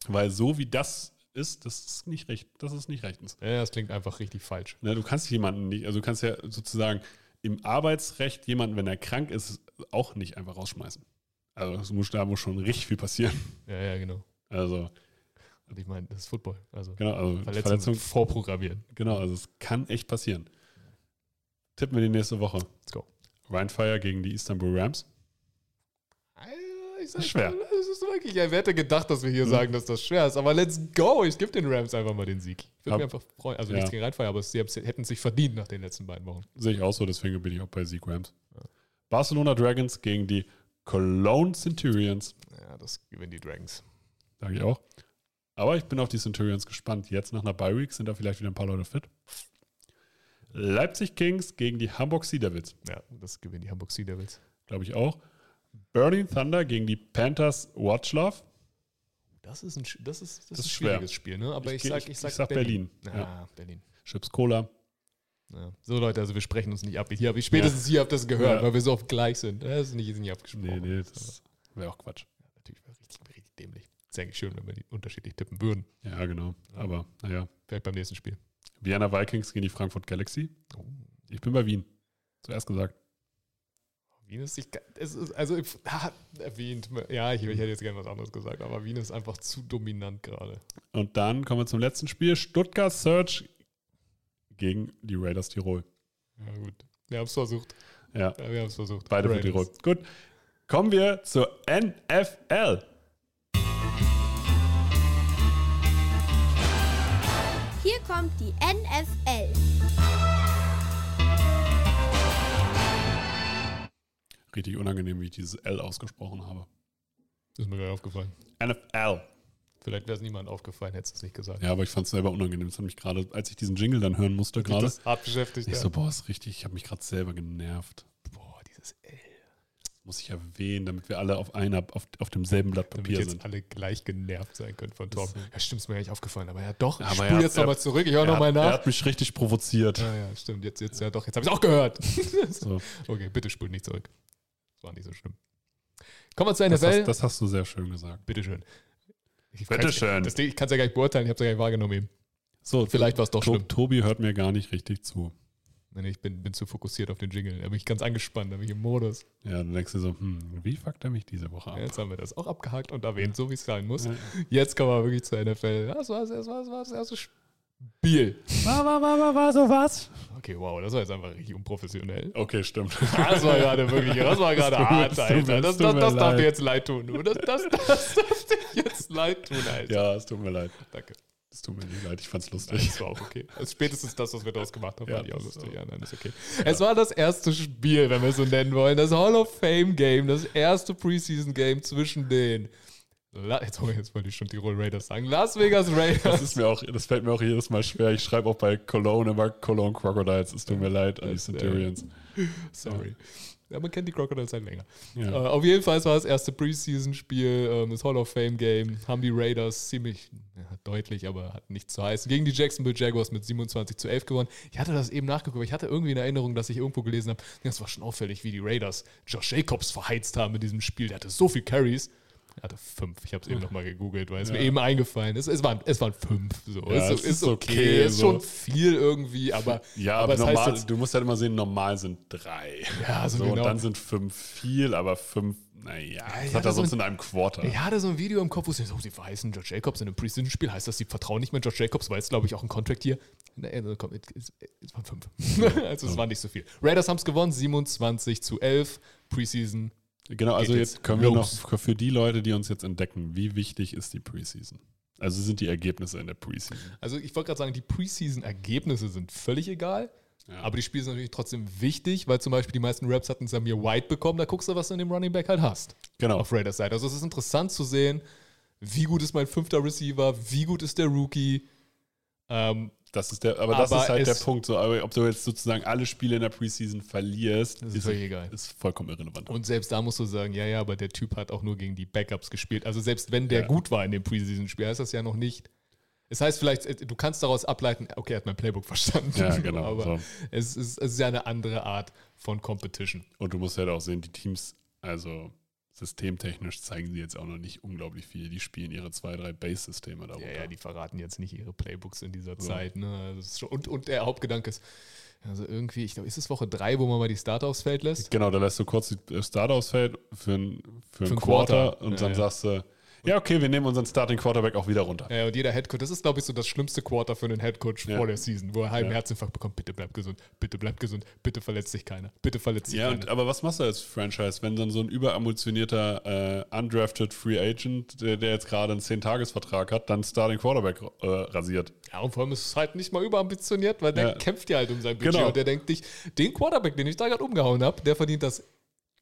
Weil so wie das ist, das ist nicht recht, das ist nicht rechtens. Ja, das klingt einfach richtig falsch. Ne, du kannst jemanden nicht, also du kannst ja sozusagen im Arbeitsrecht jemanden, wenn er krank ist, auch nicht einfach rausschmeißen. Also es muss, da muss schon richtig viel passieren. Ja, ja, genau. Also, Und ich meine, das ist Football. Also genau, also Verletzung, Verletzung, vorprogrammieren. genau, also es kann echt passieren. Tippen wir die nächste Woche. Let's go. Rheinfire gegen die Istanbul Rams. Ich sag schwer. Das ist wirklich, wer hätte gedacht, dass wir hier sagen, dass das schwer ist. Aber let's go. Ich gebe den Rams einfach mal den Sieg. Ich würde mich einfach freuen. Also Ja. nichts gegen Rheinfeier, aber sie hätten sich verdient nach den letzten beiden Wochen. Sehe ich auch so, deswegen bin ich auch bei Sieg Rams. Barcelona Dragons gegen die Cologne Centurions. Ja, das gewinnen die Dragons. Sage ich auch. Aber ich bin auf die Centurions gespannt. Jetzt nach einer Bye Week sind da vielleicht wieder ein paar Leute fit. Leipzig Kings gegen die Hamburg Sea Devils. Ja, das gewinnen die Hamburg Sea Devils. Glaube ich auch. Berlin Thunder gegen die Panthers Watchlove. Das ist ein, das ist, das Das ist ein schwer. schwieriges Spiel, ne? Aber Ich ich, sag, ich- sag, ich sag Berlin. Berlin. Ja, Ja. Berlin. Chips Cola. Ja. So Leute, also wir sprechen uns nicht ab. Hier habe ich spätestens hier habt ihr das gehört, Ja. weil wir so oft gleich sind. Das ist nicht, ist nicht abgesprochen. Nee, nee, das wäre auch Quatsch. Natürlich wäre richtig, richtig dämlich. Ist eigentlich schön, wenn wir die unterschiedlich tippen würden. Ja, genau. Aber naja. Vielleicht beim nächsten Spiel. Vienna Vikings gegen die Frankfurt Galaxy. Oh. Ich bin bei Wien. Zuerst gesagt. Wien ist sich, es ist, also ich- erwähnt, ja, ich, ich hätte jetzt gerne was anderes gesagt, aber Wien ist einfach zu dominant gerade. Und dann kommen wir zum letzten Spiel. Stuttgart Search gegen die Raiders Tirol. Ja gut, wir haben es versucht. Ja, Ja, wir haben es versucht. beide für Raiders. Tirol. Gut. Kommen wir zur NFL. Kommt die NFL. Richtig unangenehm, wie ich dieses L ausgesprochen habe. Ist mir gerade aufgefallen. NFL. Vielleicht wäre es niemand aufgefallen, hättest du es nicht gesagt. Ja, aber ich fand es selber unangenehm. Das hat mich gerade, als ich diesen Jingle dann hören musste, gerade. Das ist hart beschäftigt. Ich ja. so, boah, ist richtig, ich habe mich gerade selber genervt. Boah, dieses L. Muss ich erwähnen, damit wir alle auf einer, auf, auf demselben Blatt Damit Papier jetzt sind. alle gleich genervt sein können von Torben. Ja, stimmt, ist mir gar nicht aufgefallen. Aber ja, doch. Ich Aber spule er hat- jetzt nochmal zurück. Ich höre nochmal hat, er nach. hat mich richtig provoziert. Ja, ja, stimmt. Jetzt, jetzt, ja, doch. Jetzt habe ich es auch gehört. (laughs) So, okay, bitte spul nicht zurück. Das war nicht so schlimm. Kommen wir zur das, NFL. hast, das hast du sehr schön gesagt. Bitteschön. Ich Bitte kann's- schön. Das Ding, ich kann es ja gar nicht beurteilen, ich habe es ja gar nicht wahrgenommen eben. So, Vielleicht war es doch schlimm. Tobi hört mir gar nicht richtig zu. Nee, ich bin, bin zu fokussiert auf den Jingle. Da bin ich ganz angespannt, da bin ich im Modus. Ja, dann denkst du so, hm, wie fuckt er mich diese Woche ab? Ja, Jetzt haben wir das auch abgehakt und erwähnt, so wie es sein muss. Ja. Jetzt kommen wir wirklich zur NFL. Das war das, war, das, war das erste Spiel. War, war, war, war, war so was? Okay, wow, das war jetzt einfach richtig unprofessionell. Okay, stimmt. Das war gerade wirklich, das war gerade (laughs) hart, Alter. Das, das, das darf dir jetzt leid tun. Das, das, das darf dir jetzt leid tun, Alter. ja, es tut mir leid. Danke. Es tut mir nicht leid, ich fand's Nein, lustig. das war auch okay. Spätestens das, was wir daraus gemacht haben, Ja, fand ich auch das lustig. Ja, nein, ist okay. Es war das erste Spiel, wenn wir es so nennen wollen. Das Hall of Fame Game, das erste Preseason Game zwischen den. La jetzt, jetzt wollte ich schon Tirol Raiders sagen. Las Vegas Das, Raiders. ist mir auch, das fällt mir auch jedes Mal schwer. Ich schreibe auch bei Cologne immer Cologne Crocodiles. Es tut mir leid an die Das, äh, Centurions. Sorry. Ja, man kennt die Crocodiles halt länger. Ja. Äh, auf jeden Fall es war das erste Preseason-Spiel, ähm, das Hall of Fame-Game. Haben die Raiders ziemlich ja, deutlich, aber hat nichts zu heißen. Gegen die Jacksonville Jaguars mit 27 zu 11 gewonnen. Ich hatte das eben nachgeguckt, aber ich hatte irgendwie in Erinnerung, dass ich irgendwo gelesen habe, das war schon auffällig, wie die Raiders Josh Jacobs verheizt haben in diesem Spiel. Der hatte so viel Carries. Er hatte fünf. Ich habe es eben nochmal gegoogelt, weil es mir Ja. eben eingefallen ist. Es waren, es waren fünf. So. Ja, ist, es ist, ist okay. okay, Ist so. schon viel irgendwie, aber, Ja, aber aber normal, jetzt- du musst halt immer sehen, normal sind drei. Ja, so so, genau. Und dann sind fünf viel, aber fünf, naja, das hat er so sonst ein- in einem Quarter. Ich hatte so ein Video im Kopf, wo sie so, sie verheißen Josh Jacobs in einem Preseason-Spiel. Heißt das, sie vertrauen nicht mehr Josh Jacobs, weil es, glaube ich, auch ein Contract hier. Also komm, es, es waren fünf. (laughs) also es war nicht so viel. Raiders haben es gewonnen, 27 zu 11. Preseason. Genau, also jetzt jetzt können wir los. noch für die Leute, die uns jetzt entdecken, wie wichtig ist die Preseason? Also sind die Ergebnisse in der Preseason. Also ich wollte gerade sagen, die Preseason-Ergebnisse sind völlig egal. Ja. Aber die Spiele sind natürlich trotzdem wichtig, weil zum Beispiel die meisten Raps hatten Samir White bekommen. Da guckst du, was du in dem Running Back halt hast. Genau. auf Raiders Seite. Also es ist interessant zu sehen, wie gut ist mein fünfter Receiver, wie gut ist der Rookie. Ähm, Das ist der, aber das Aber ist halt der Punkt. So, aber ob du jetzt sozusagen alle Spiele in der Preseason verlierst, Das ist egal. ist vollkommen irrelevant. und selbst da musst du sagen, ja, ja, aber der Typ hat auch nur gegen die Backups gespielt. Also selbst wenn der Ja. gut war in dem Preseason-Spiel, heißt das ja noch nicht. Es heißt vielleicht, äh, du kannst daraus ableiten, okay, er hat mein Playbook (laughs) verstanden. Ja, genau, aber so. es, ist, es ist ja eine andere Art von Competition. Und du musst halt auch sehen, die Teams, also systemtechnisch zeigen sie jetzt auch noch nicht unglaublich viel. Die spielen ihre zwei, drei Base-Systeme darunter. Ja, ja, die verraten jetzt nicht ihre Playbooks in dieser So. Zeit. Ne? Also schon, und, und der Hauptgedanke ist, also irgendwie, ich glaube, ist es Woche drei, wo man mal die Starter aufs Feld lässt? Genau, da lässt du kurz die Start ausfällt für ein, für ein ein Quarter, Quarter. und Ja, dann ja. sagst du, ja, okay, wir nehmen unseren Starting Quarterback auch wieder runter. Ja, und jeder Headcoach, das ist, glaube ich, so das schlimmste Quarter für einen Headcoach Ja. vor der Season, wo er halben Ja. Herzinfarkt bekommt. Bitte bleib gesund, bitte bleib gesund, bitte verletzt sich keiner, bitte verletzt sich Ja, keiner. aber was machst du als Franchise, wenn dann so ein überammunitionierter äh, undrafted Free Agent, der, der jetzt gerade einen 10-Tages-Vertrag hat, dann Starting Quarterback äh, rasiert? Ja, und vor allem ist es halt nicht mal überambitioniert, weil der Ja. kämpft ja halt um sein Budget Genau. und der denkt dich, den Quarterback, den ich da gerade umgehauen habe, der verdient das.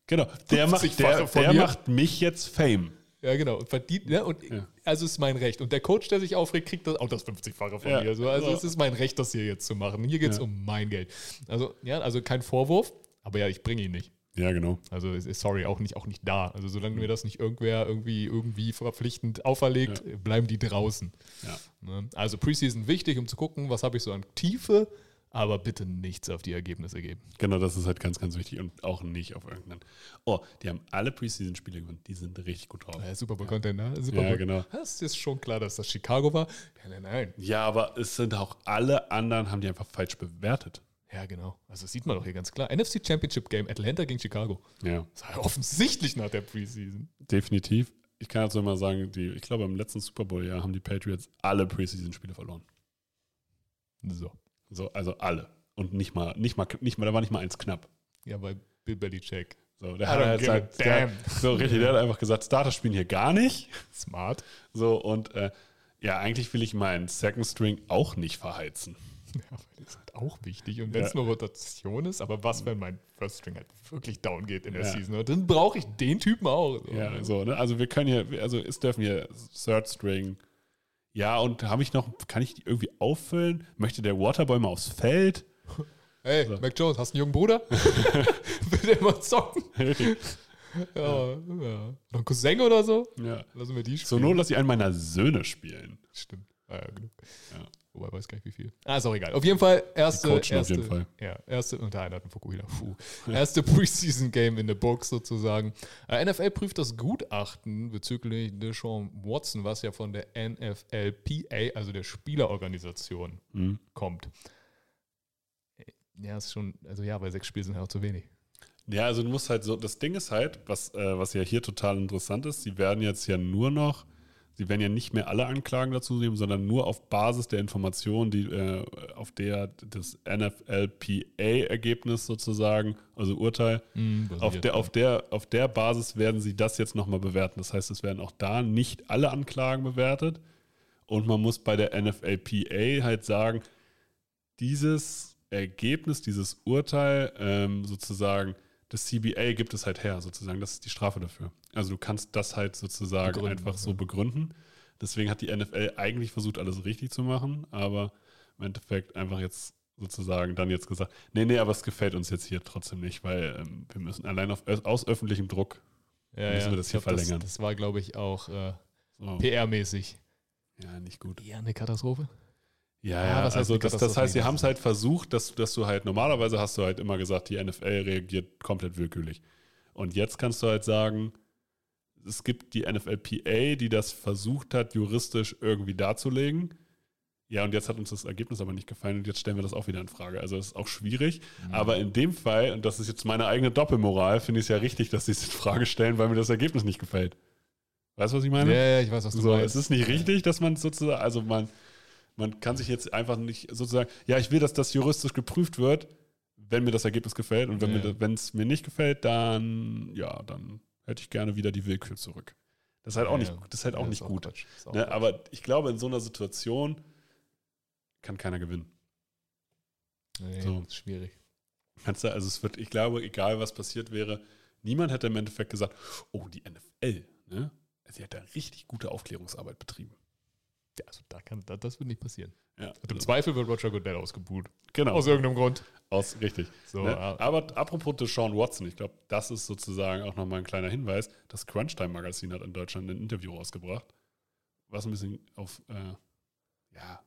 Genau, der, macht, 50-fache der, der macht mich jetzt Fame. Ja, genau. Und verdient, ne? Und Ja. also ist mein Recht. Und der Coach, der sich aufregt, kriegt das auch das 50-fache von Ja. mir. So, also Ja. es ist mein Recht, das hier jetzt zu machen. Hier geht es um mein Geld. Also, ja, also kein Vorwurf, aber ja, ich bringe ihn nicht. Ja, genau. Also sorry, auch nicht, auch nicht da. Also solange mir das nicht irgendwer irgendwie, irgendwie verpflichtend auferlegt, bleiben die draußen. Ne? Also Preseason wichtig, um zu gucken, was habe ich so an Tiefe, aber bitte nichts auf die Ergebnisse geben. Genau, das ist halt ganz, ganz wichtig und auch nicht auf irgendeinen. Oh, die haben alle Preseason-Spiele gewonnen. Die sind richtig gut drauf. Ja, Super Bowl Content, ne? Super Ja, Bowl. genau. Das ist schon klar, dass das Chicago war. Ja, nein, nein. Ja, aber es sind auch alle anderen, haben die einfach falsch bewertet. Ja, genau. Also das sieht man doch hier ganz klar. NFC Championship Game, Atlanta gegen Chicago. Ja, Das war ja offensichtlich nach der Preseason. definitiv. Ich kann jetzt mal sagen, die, ich glaube, im letzten Super Bowl-Jahr haben die Patriots alle Preseason-Spiele verloren. So. So, also alle. Und nicht mal, nicht mal, nicht mal, da war nicht mal eins knapp. Ja, bei Bill Belichick. So, der hat halt gesagt, der, so richtig, der hat einfach gesagt, Starter spielen hier gar nicht. Smart. So, und äh, ja, eigentlich will ich meinen Second String auch nicht verheizen. (laughs) Ja, das ist halt auch wichtig. Und wenn es Ja. nur Rotation ist, aber was, wenn mein First String halt wirklich down geht in der Ja. Season? Dann brauche ich den Typen auch. So. Ja, so, ne? Also wir können hier, also es dürfen hier Third String. Ja, und habe ich noch, kann ich die irgendwie auffüllen? Möchte der Waterboy mal aufs Feld? (laughs) Hey, Mac Jones, hast du einen jungen Bruder? (laughs) Will der mal zocken? (laughs) Ja, ja. Noch ein Cousin oder so? ja. Lassen wir die spielen. So nur, dass ich einen meiner Söhne spielen. Stimmt. Ah, ja, genug. Ja. Wobei, weiß gar nicht wie viel. Ah, ist auch egal. Auf jeden Fall, erste. Coachen auf erste jeden Fall. Ja, erste, und der eine hat einen Fukuhila. Puh. Erste (laughs) Preseason-Game in the Books sozusagen. Äh, NFL prüft das Gutachten bezüglich Deshaun Watson, was ja von der NFLPA, also der Spielerorganisation, Mhm. kommt. Ja, ist schon, also ja, bei sechs Spielen sind halt auch zu wenig. Ja, also du musst halt so, das Ding ist halt, was, äh, was ja hier total interessant ist, sie werden jetzt ja nur noch, sie werden ja nicht mehr alle Anklagen dazu nehmen, sondern nur auf Basis der Informationen, die äh, auf der das NFLPA-Ergebnis sozusagen, also Urteil, auf der, auf, der, auf der Basis werden sie das jetzt nochmal bewerten. Das heißt, es werden auch da nicht alle Anklagen bewertet. Und man muss bei der NFLPA halt sagen, dieses Ergebnis, dieses Urteil ähm, sozusagen, das CBA gibt es halt her, sozusagen. Das ist die Strafe dafür. Also du kannst das halt sozusagen Begründen, einfach so ja. begründen. Deswegen hat die NFL eigentlich versucht, alles richtig zu machen, aber im Endeffekt einfach jetzt sozusagen dann jetzt gesagt, nee, nee, aber es gefällt uns jetzt hier trotzdem nicht, weil ähm, wir müssen allein auf, aus öffentlichem Druck Ja, Müssen wir das hier glaub, verlängern. Das, das war, glaube ich, auch äh, so. PR-mäßig. Ja, nicht gut. Ja, eine Katastrophe. Ja, ja, was heißt also das, das heißt, sie haben es halt versucht, dass, dass du halt, normalerweise hast du halt immer gesagt, die NFL reagiert komplett willkürlich. Und jetzt kannst du halt sagen, es gibt die NFLPA, die das versucht hat, juristisch irgendwie darzulegen. Ja, und jetzt hat uns das Ergebnis aber nicht gefallen und jetzt stellen wir das auch wieder in Frage. Also es ist auch schwierig. Mhm. Aber in dem Fall, und das ist jetzt meine eigene Doppelmoral, finde ich es ja richtig, dass sie es in Frage stellen, weil mir das Ergebnis nicht gefällt. Weißt du, was ich meine? Ja, ja, ich weiß, was du So, meinst. es ist nicht richtig, dass man sozusagen, also man, man kann sich jetzt einfach nicht sozusagen, ja, ich will, dass das juristisch geprüft wird, wenn mir das Ergebnis gefällt. Und wenn Ja. mir wenn es mir nicht gefällt, dann, ja, dann hätte ich gerne wieder die Willkür zurück. Das ist halt auch Ja, nicht, das ist halt auch Ja, nicht ist gut. Auch Ne? Aber ich glaube, in so einer Situation kann keiner gewinnen. Nee, so. ist schwierig. Kannst du, also es wird, ich glaube, egal was passiert wäre, niemand hätte im Endeffekt gesagt, oh, die NFL, ne? Sie hat da richtig gute Aufklärungsarbeit betrieben. Ja, also da kann, da, das wird nicht passieren. Ja, Und im so. Zweifel wird Roger Goodell ausgebuht. genau. Aus irgendeinem Grund. Aus, richtig. So, ne? Aber apropos Deshaun Watson, ich glaube, das ist sozusagen auch nochmal ein kleiner Hinweis. Das Crunchtime-Magazin hat in Deutschland ein Interview rausgebracht, was ein bisschen auf äh, ja,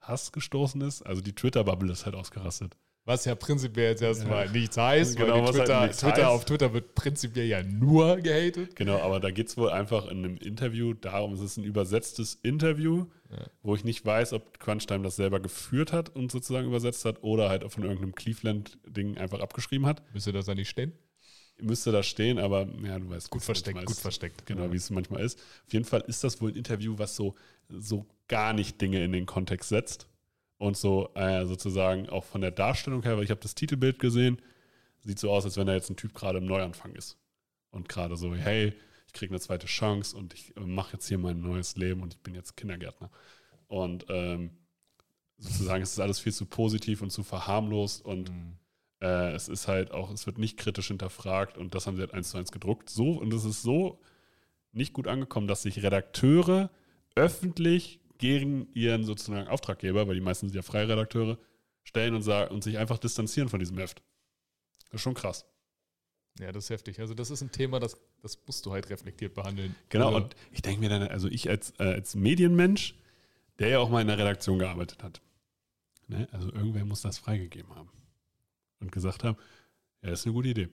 Hass gestoßen ist. Also die Twitter-Bubble ist halt ausgerastet. Was ja prinzipiell jetzt erstmal Ja. nichts heißt, Genau, was halt Twitter, nichts Twitter heißt. auf Twitter wird prinzipiell ja nur gehatet. Genau, aber da geht es wohl einfach in einem Interview darum, es ist ein übersetztes Interview, Ja. wo ich nicht weiß, ob Crunchtime das selber geführt hat und sozusagen übersetzt hat oder halt von irgendeinem Cleveland-Ding einfach abgeschrieben hat. Müsste das da nicht stehen? Müsste da stehen, aber ja, du weißt. Gut es versteckt, gut ist. versteckt. Genau, wie es manchmal ist. Auf jeden Fall ist das wohl ein Interview, was so, so gar nicht Dinge in den Kontext setzt. Und so äh, sozusagen auch von der Darstellung her, weil ich habe das Titelbild gesehen, sieht so aus, als wenn da jetzt ein Typ gerade im Neuanfang ist. Und gerade so, hey, ich kriege eine zweite Chance und ich äh, mache jetzt hier mein neues Leben und ich bin jetzt Kindergärtner. Und ähm, sozusagen es ist alles viel zu positiv und zu verharmlost und Mhm. äh, es ist halt auch, es wird nicht kritisch hinterfragt und das haben sie halt eins zu eins gedruckt. So, und es ist so nicht gut angekommen, dass sich Redakteure öffentlich gegen ihren sozusagen Auftraggeber, weil die meisten sind ja freie Redakteure, stellen und sagen und sich einfach distanzieren von diesem Heft. Das ist schon krass. Ja, das ist heftig. Also das ist ein Thema, das, das musst du halt reflektiert behandeln. Genau, Oder- und ich denke mir dann, also ich als, äh, als Medienmensch, der ja auch mal in der Redaktion gearbeitet hat, ne? also irgendwer muss das freigegeben haben und gesagt haben, ja, das ist eine gute Idee.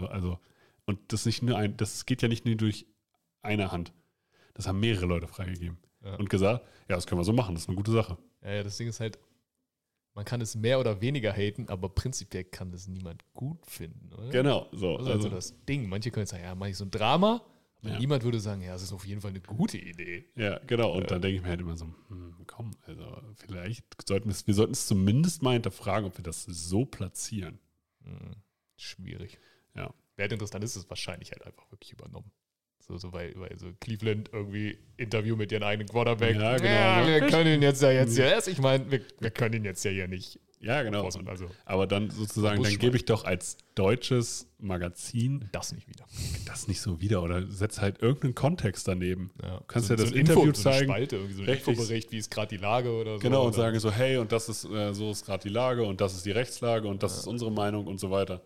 So, also, und das nicht nur ein, das geht ja nicht nur durch eine Hand. Das haben mehrere Leute freigegeben Ja. und gesagt, ja, das können wir so machen, das ist eine gute Sache. Ja, ja, das Ding ist halt, man kann es mehr oder weniger haten, aber prinzipiell kann das niemand gut finden, oder? Genau, so. Das ist also das Ding. Manche können sagen, ja, mache ich so ein Drama, aber Ja. niemand würde sagen, ja, das ist auf jeden Fall eine gute Idee. Ja, genau. Und dann denke ich mir halt immer so, hm, komm, also vielleicht sollten wir es, wir sollten es zumindest mal hinterfragen, ob wir das so platzieren. Hm, schwierig. Ja. Wäre interessant, ist es wahrscheinlich halt einfach wirklich übernommen. So, so weil, weil so Cleveland irgendwie Interview mit ihren eigenen Quarterback. Ja, genau, Ja, ne? wir können ihn jetzt ja jetzt ja, ich meine, wir, wir können ihn jetzt ja hier nicht. Ja, genau. Also Aber dann sozusagen, dann gebe ich doch als deutsches Magazin das nicht wieder. das nicht so wieder oder setz halt irgendeinen Kontext daneben. Ja. Du kannst so, ja das so ein Interview Info, so eine zeigen. Spalte, irgendwie so ein. Infobericht, wie ist gerade die Lage oder so. Genau, und oder? sagen so, hey, und das ist, äh, so ist gerade die Lage und das ist die Rechtslage und das ist unsere Meinung und so weiter.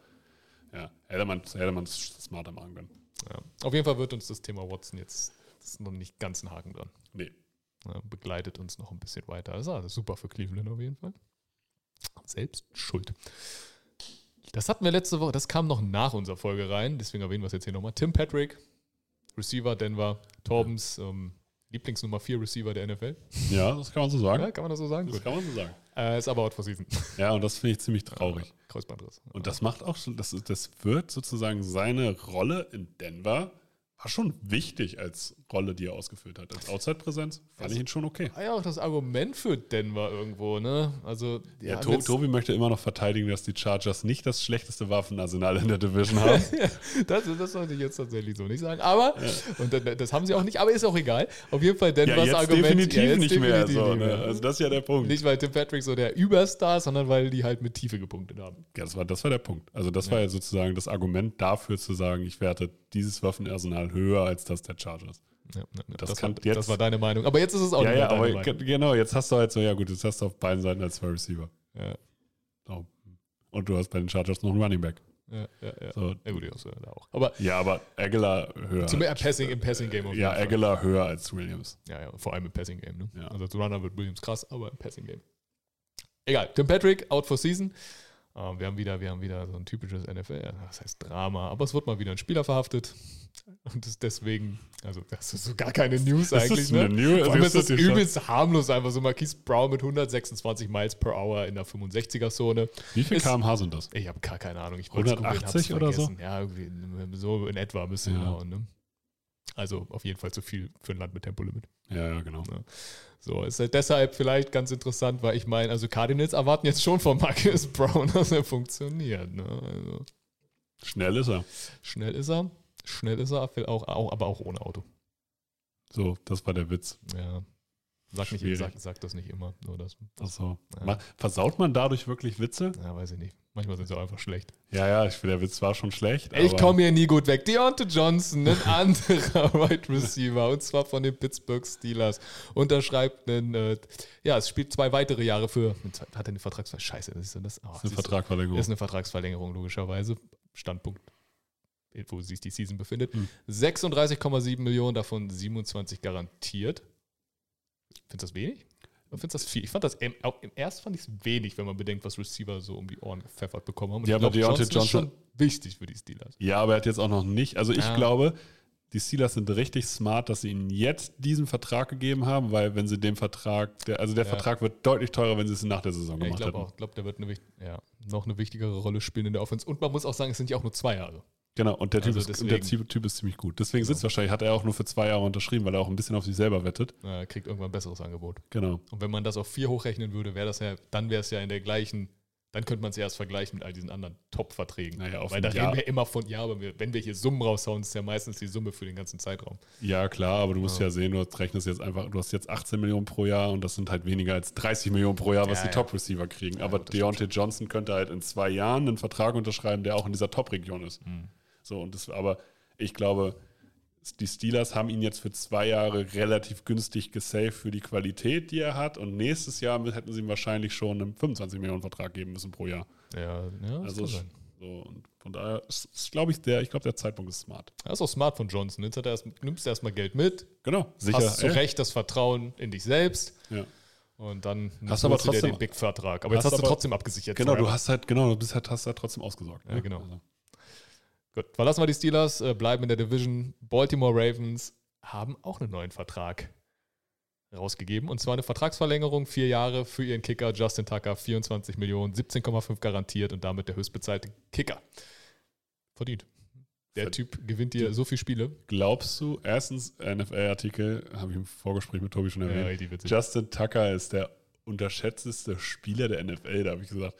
Ja, hätte man hätte man es smarter machen können. Ja. Auf jeden Fall wird uns das Thema Watson jetzt noch nicht ganz ein Haken dran. Nee. Ja, begleitet uns noch ein bisschen weiter. Das ist also super für Cleveland auf jeden Fall. Selbst schuld. Das hatten wir letzte Woche, das kam noch nach unserer Folge rein, deswegen erwähnen wir es jetzt hier nochmal. Tim Patrick, Receiver Denver, Torbens ähm, Lieblingsnummer 4 Receiver der NFL. Ja, das kann man so sagen. Ja, kann man das so sagen? Das Gut. kann man so sagen. Äh, ist aber out for season. (laughs) Ja, und das finde ich ziemlich traurig. Kreuzbandriss. Und das macht auch schon, das, das wird sozusagen seine Rolle in Denver, war schon wichtig als Rolle, die er ausgefüllt hat. Als Outside-Präsenz fand ich ihn schon okay. Ah ja, auch das Argument für Denver irgendwo, ne? Also, Ja, haben to Tobi möchte immer noch verteidigen, dass die Chargers nicht das schlechteste Waffenarsenal in der Division haben. (laughs) Das, das sollte ich jetzt tatsächlich so nicht sagen. Aber, und das, das haben sie auch nicht, aber ist auch egal. Auf jeden Fall Denvers ja, jetzt Argument. definitiv ja, jetzt nicht mehr. definitiv So, nicht ne? mehr. Also das ist ja der Punkt. Nicht, weil Tim Patrick so der Überstar ist, sondern weil die halt mit Tiefe gepunktet haben. Ja, das war, das war der Punkt. Also das war ja sozusagen das Argument dafür zu sagen, ich werte dieses Waffenarsenal höher als das der Chargers. Ja, Das das, kann war, jetzt- das war deine Meinung. Aber jetzt ist es auch ja, nicht ja, aber Meinung. ge- genau, jetzt hast du halt so, ja gut, jetzt hast du auf beiden Seiten als zwei Receiver. Ja, So. Und du hast bei den Chargers noch einen Running Back. ja, ja. ja. So. ja gut, auch. Aber Ja, aber Aguilar höher. zum Passing, im Passing-Game ja. Aguilar höher als Williams. Ja, ja, vor allem im Passing-Game. Ne? Ja. Also als Runner wird Williams krass, aber im Passing-Game. Egal, Tim Patrick, out for season. Ähm, wir, haben wieder, wir haben wieder so ein typisches NFL, das heißt Drama, aber es wird mal wieder ein Spieler verhaftet. Und das deswegen, also das ist so gar keine News Das eigentlich. ist ne? eine News, Vor allem das ist das ist übelst harmlos, einfach so Marquise Brown mit 126 Miles per Hour in der 65er-Zone. Wie viel Ist- km/h sind das? Ich habe gar keine Ahnung. Ich wollte es googeln, hab's 180 oder so? Ja, irgendwie so in etwa müsste Ja. hinhauen. Ne? Also auf jeden Fall zu viel für ein Land mit Tempolimit. Ja, ja, genau. So, ist halt deshalb vielleicht ganz interessant, weil ich meine, also Cardinals erwarten jetzt schon von Marcus (laughs) Brown, dass er funktioniert. Ne? Also, Schnell ist er. schnell ist er, schnell ist er, auch, auch, aber auch ohne Auto. So, das war der Witz. Ja. Sag, nicht, sag, sag das nicht immer. Nur das, das, so. Ja. Versaut man dadurch wirklich Witze? ja, weiß ich nicht. Manchmal sind sie auch einfach schlecht. Ja, ja, ich finde, der Witz war schon schlecht. Ich komme hier nie gut weg. Deontay Johnson, ein (laughs) anderer (laughs) Wide Receiver, und zwar von den Pittsburgh Steelers, unterschreibt einen, äh, ja, es spielt zwei weitere Jahre für, hat er eine Vertragsverlängerung? Scheiße, das ist das. Oh, Das ist eine. Vertragverlängerung. Ist eine Vertragsverlängerung, logischerweise. Standpunkt, wo sich die Season befindet. Hm. 36,7 Millionen, davon 27 garantiert. Findest du das wenig? Findest das viel? Ich fand das, im, auch im erst fand ich es wenig, wenn man bedenkt, was Receiver so um die Ohren gepfeffert bekommen haben. Und Ja, aber glaub, Deontay ist schon wichtig für die Steelers. Ja, aber er hat jetzt auch noch nicht. Also ich Ja. glaube, die Steelers sind richtig smart, dass sie ihnen jetzt diesen Vertrag gegeben haben, weil wenn sie den Vertrag, der, also der Ja. Vertrag wird deutlich teurer, wenn sie es nach der Saison Ja, ich gemacht glaube auch. Ich glaube, der wird eine, ja, noch eine wichtigere Rolle spielen in der Offense. Und man muss auch sagen, es sind ja auch nur zwei Jahre. Genau, und der Typ, Also ist, der Typ ist ziemlich gut. Deswegen sitzt wahrscheinlich, hat er auch nur für zwei Jahre unterschrieben, weil er auch ein bisschen auf sich selber wettet. Er kriegt irgendwann ein besseres Angebot. Genau. Und wenn man das auf vier hochrechnen würde, wäre das ja, dann wäre es ja in der gleichen, dann könnte man es ja erst vergleichen mit all diesen anderen Top-Verträgen. Naja, auf Weil da Jahr. reden wir immer von, ja, aber wenn wir hier Summen raushauen, ist ja meistens die Summe für den ganzen Zeitraum. Ja, klar, aber du musst Ja. ja, sehen, du rechnest jetzt einfach, du hast jetzt 18 Millionen pro Jahr und das sind halt weniger als 30 Millionen pro Jahr, was Ja, die ja. Top-Receiver kriegen. aber Deontay Johnson könnte halt in zwei Jahren einen Vertrag unterschreiben, der auch in dieser Top-Region ist. Mhm. So, und das, aber ich glaube, die Steelers haben ihn jetzt für zwei Jahre relativ günstig gesaved für die Qualität, die er hat. Und nächstes Jahr hätten sie ihm wahrscheinlich schon einen 25 Millionen Vertrag geben müssen pro Jahr. Ja, ja das Also kann sein. So, und von daher ist, ist glaube ich, der, ich glaube, der Zeitpunkt ist smart. Das ist auch smart von Johnson. Jetzt hat er erst, nimmst du erstmal Geld mit, Genau, sicher. hast zu. Recht das Vertrauen in dich selbst Ja. und dann Hast aber du dir trotzdem- den Big-Vertrag. Aber jetzt hast hast du aber- trotzdem abgesichert. Genau, du hast halt, genau, du bist halt, hast halt trotzdem ausgesorgt. Ja, ne? genau. Also, Gut, verlassen wir die Steelers, äh, bleiben in der Division. Baltimore Ravens haben auch einen neuen Vertrag rausgegeben. Und zwar eine Vertragsverlängerung, vier Jahre für ihren Kicker Justin Tucker, 24 Millionen, 17,5 garantiert und damit der höchstbezahlte Kicker. Verdient. Der Typ gewinnt dir so viele Spiele. glaubst du, erstens, NFL-Artikel, habe ich im Vorgespräch mit Tobi schon erwähnt, witzig. Justin Tucker ist der unterschätzteste Spieler der NFL. Da habe ich gesagt,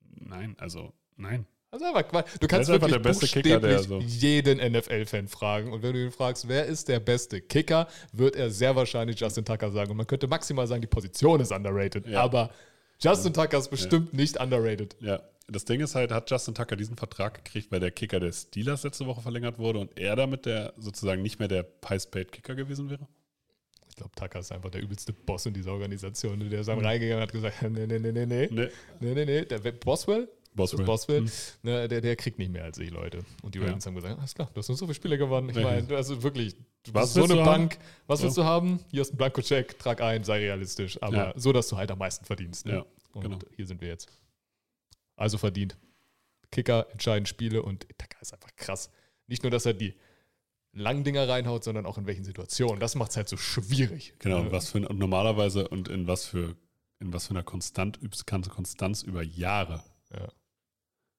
nein, also nein. Also einfach Quatsch. Du kannst wirklich der beste Kicker, der so- jeden NFL-Fan fragen. Und wenn du ihn fragst, wer ist der beste Kicker, wird er sehr wahrscheinlich Justin Tucker sagen. Und man könnte maximal sagen, die Position ist underrated. Ja. Aber Justin Tucker ist bestimmt nicht underrated. Ja, das Ding ist halt, hat Justin Tucker diesen Vertrag gekriegt, weil der Kicker der Steelers letzte Woche verlängert wurde und er damit der sozusagen nicht mehr der highest-paid Kicker gewesen wäre? Ich glaube, Tucker ist einfach der übelste Boss in dieser Organisation. Der ist dann reingegangen und hat gesagt, (laughs) nee, nee, nee, nee, nee. Ne, Nee, nee, nee. Der Boswell? Boswell. Boswell, Hm. ne, der, der kriegt nicht mehr als ich, Leute. Und die Ja. Ravens haben gesagt, alles klar, du hast noch so viele Spiele gewonnen. Ich Ja. meine, also wirklich, du Was bist so eine du haben? Bank. Was willst du haben? Hier ist ein Blankocheck, trag ein, sei realistisch. Aber Ja. so, dass du halt am meisten verdienst. Ne? Ja, und genau. hier sind wir jetzt. Also verdient. Kicker entscheiden Spiele und Tucker ist einfach krass. Nicht nur, dass er die langen Dinger reinhaut, sondern auch in welchen Situationen. Das macht es halt so schwierig. Genau, Ne? und was für ein, und normalerweise und in was für in was für einer Konstant, Konstanz über Jahre. Ja.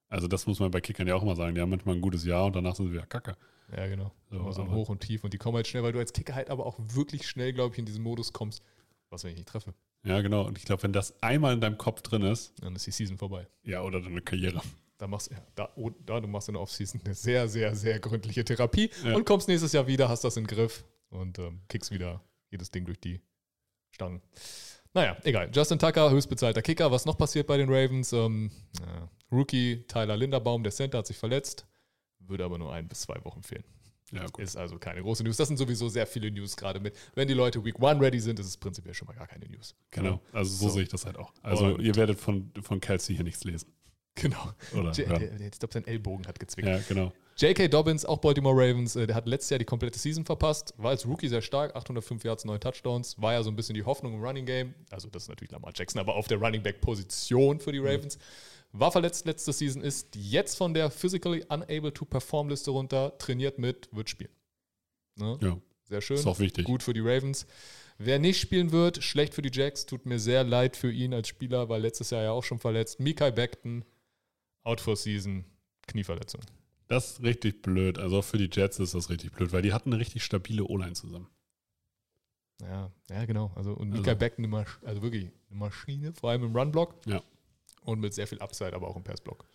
Also das muss man bei Kickern ja auch immer sagen. Die haben manchmal ein gutes Jahr und danach sind sie wieder kacke. Ja, genau. So, So, so ein aber- Hoch und Tief. Und die kommen halt schnell, weil du als Kicker halt aber auch wirklich schnell, glaube ich, in diesen Modus kommst. Was, wenn ich nicht treffe? Ja, genau. Und ich glaube, wenn das einmal in deinem Kopf drin ist, Dann ist die Season vorbei. ja, oder deine Karriere. Da machst ja, da, oh, da du machst in der Offseason eine sehr, sehr, sehr gründliche Therapie Ja. und kommst nächstes Jahr wieder, hast das im Griff und ähm, kickst wieder jedes Ding durch die Stangen. Naja, egal. Justin Tucker, höchstbezahlter Kicker. Was noch passiert bei den Ravens? Ähm, ja, Rookie Tyler Linderbaum, der Center, hat sich verletzt. Würde aber nur ein bis zwei Wochen fehlen. Ja, gut. Ist also keine große News. Das sind sowieso sehr viele News gerade mit. Wenn die Leute Week One ready sind, ist es prinzipiell schon mal gar keine News. Genau. Also so, So. sehe ich das halt auch. Also Und- ihr werdet von, von Kelsey hier nichts lesen. (laughs) Genau. Oder J- hören. der, der, ich glaube, sein Ellbogen hat gezwickt. Ja, genau. J.K. Dobbins, auch Baltimore Ravens, äh, der hat letztes Jahr die komplette Season verpasst, war als Rookie sehr stark, 805 Yards, 9 Touchdowns, war ja so ein bisschen die Hoffnung im Running Game, also das ist natürlich Lamar Jackson, aber auf der Running Back Position für die Ravens. War verletzt letzte Season, ist jetzt von der Physically Unable to Perform Liste runter, trainiert mit, wird spielen. Ne? Ja, Sehr schön. ist auch wichtig. Gut für die Ravens. Wer nicht spielen wird, schlecht für die Jacks, tut mir sehr leid für ihn als Spieler, weil letztes Jahr ja auch schon verletzt. Mikai Beckton, out for season, Knieverletzung. Das ist richtig blöd. Also auch für die Jets ist das richtig blöd, weil die hatten eine richtig stabile O-Line zusammen. Ja, ja, genau. Also und Also- Beckton, eine Masch- also wirklich eine Maschine, vor allem im Run-Block. Ja. Und mit sehr viel Upside, aber auch im Pass-Block.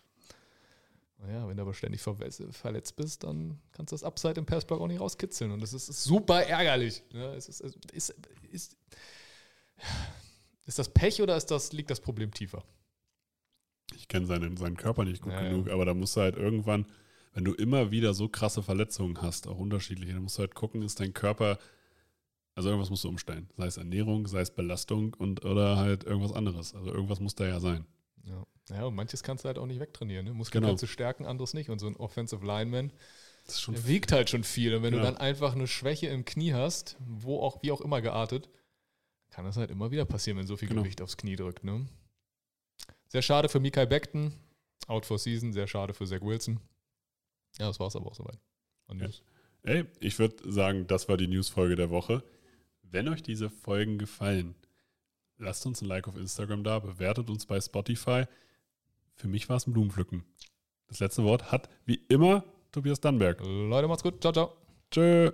Naja, wenn du aber ständig verletzt bist, dann kannst du das Upside im Pass-Block auch nicht rauskitzeln. Und das ist, ist super ärgerlich. Ja, es ist, ist, ist, ist das Pech oder ist das, liegt das Problem tiefer? Ich kenne seinen, seinen Körper nicht gut Ja, genug, aber da musst du halt irgendwann, wenn du immer wieder so krasse Verletzungen hast, auch unterschiedliche, dann musst du halt gucken, ist dein Körper, also irgendwas musst du umstellen. Sei es Ernährung, sei es Belastung und oder halt irgendwas anderes. Also irgendwas muss da ja sein. Ja, ja und manches kannst du halt auch nicht wegtrainieren. Ne? Muskeln Genau. kannst du stärken, anderes nicht. Und so ein Offensive Lineman, Das ist schon der wiegt halt schon viel. Und wenn Genau. du dann einfach eine Schwäche im Knie hast, wo auch, wie auch immer geartet, kann das halt immer wieder passieren, wenn so viel Genau. Gewicht aufs Knie drückt. Ne? Sehr schade für Mikai Beckton. Out for season. Sehr schade für Zach Wilson. Ja, das war es aber auch soweit. An Ja. News. Ey, ich würde sagen, das war die Newsfolge der Woche. Wenn euch diese Folgen gefallen, lasst uns ein Like auf Instagram da, bewertet uns bei Spotify. Für mich war es ein Blumenpflücken. Das letzte Wort hat wie immer Tobias Dannberg. Leute, macht's gut. Ciao, ciao. Tschö.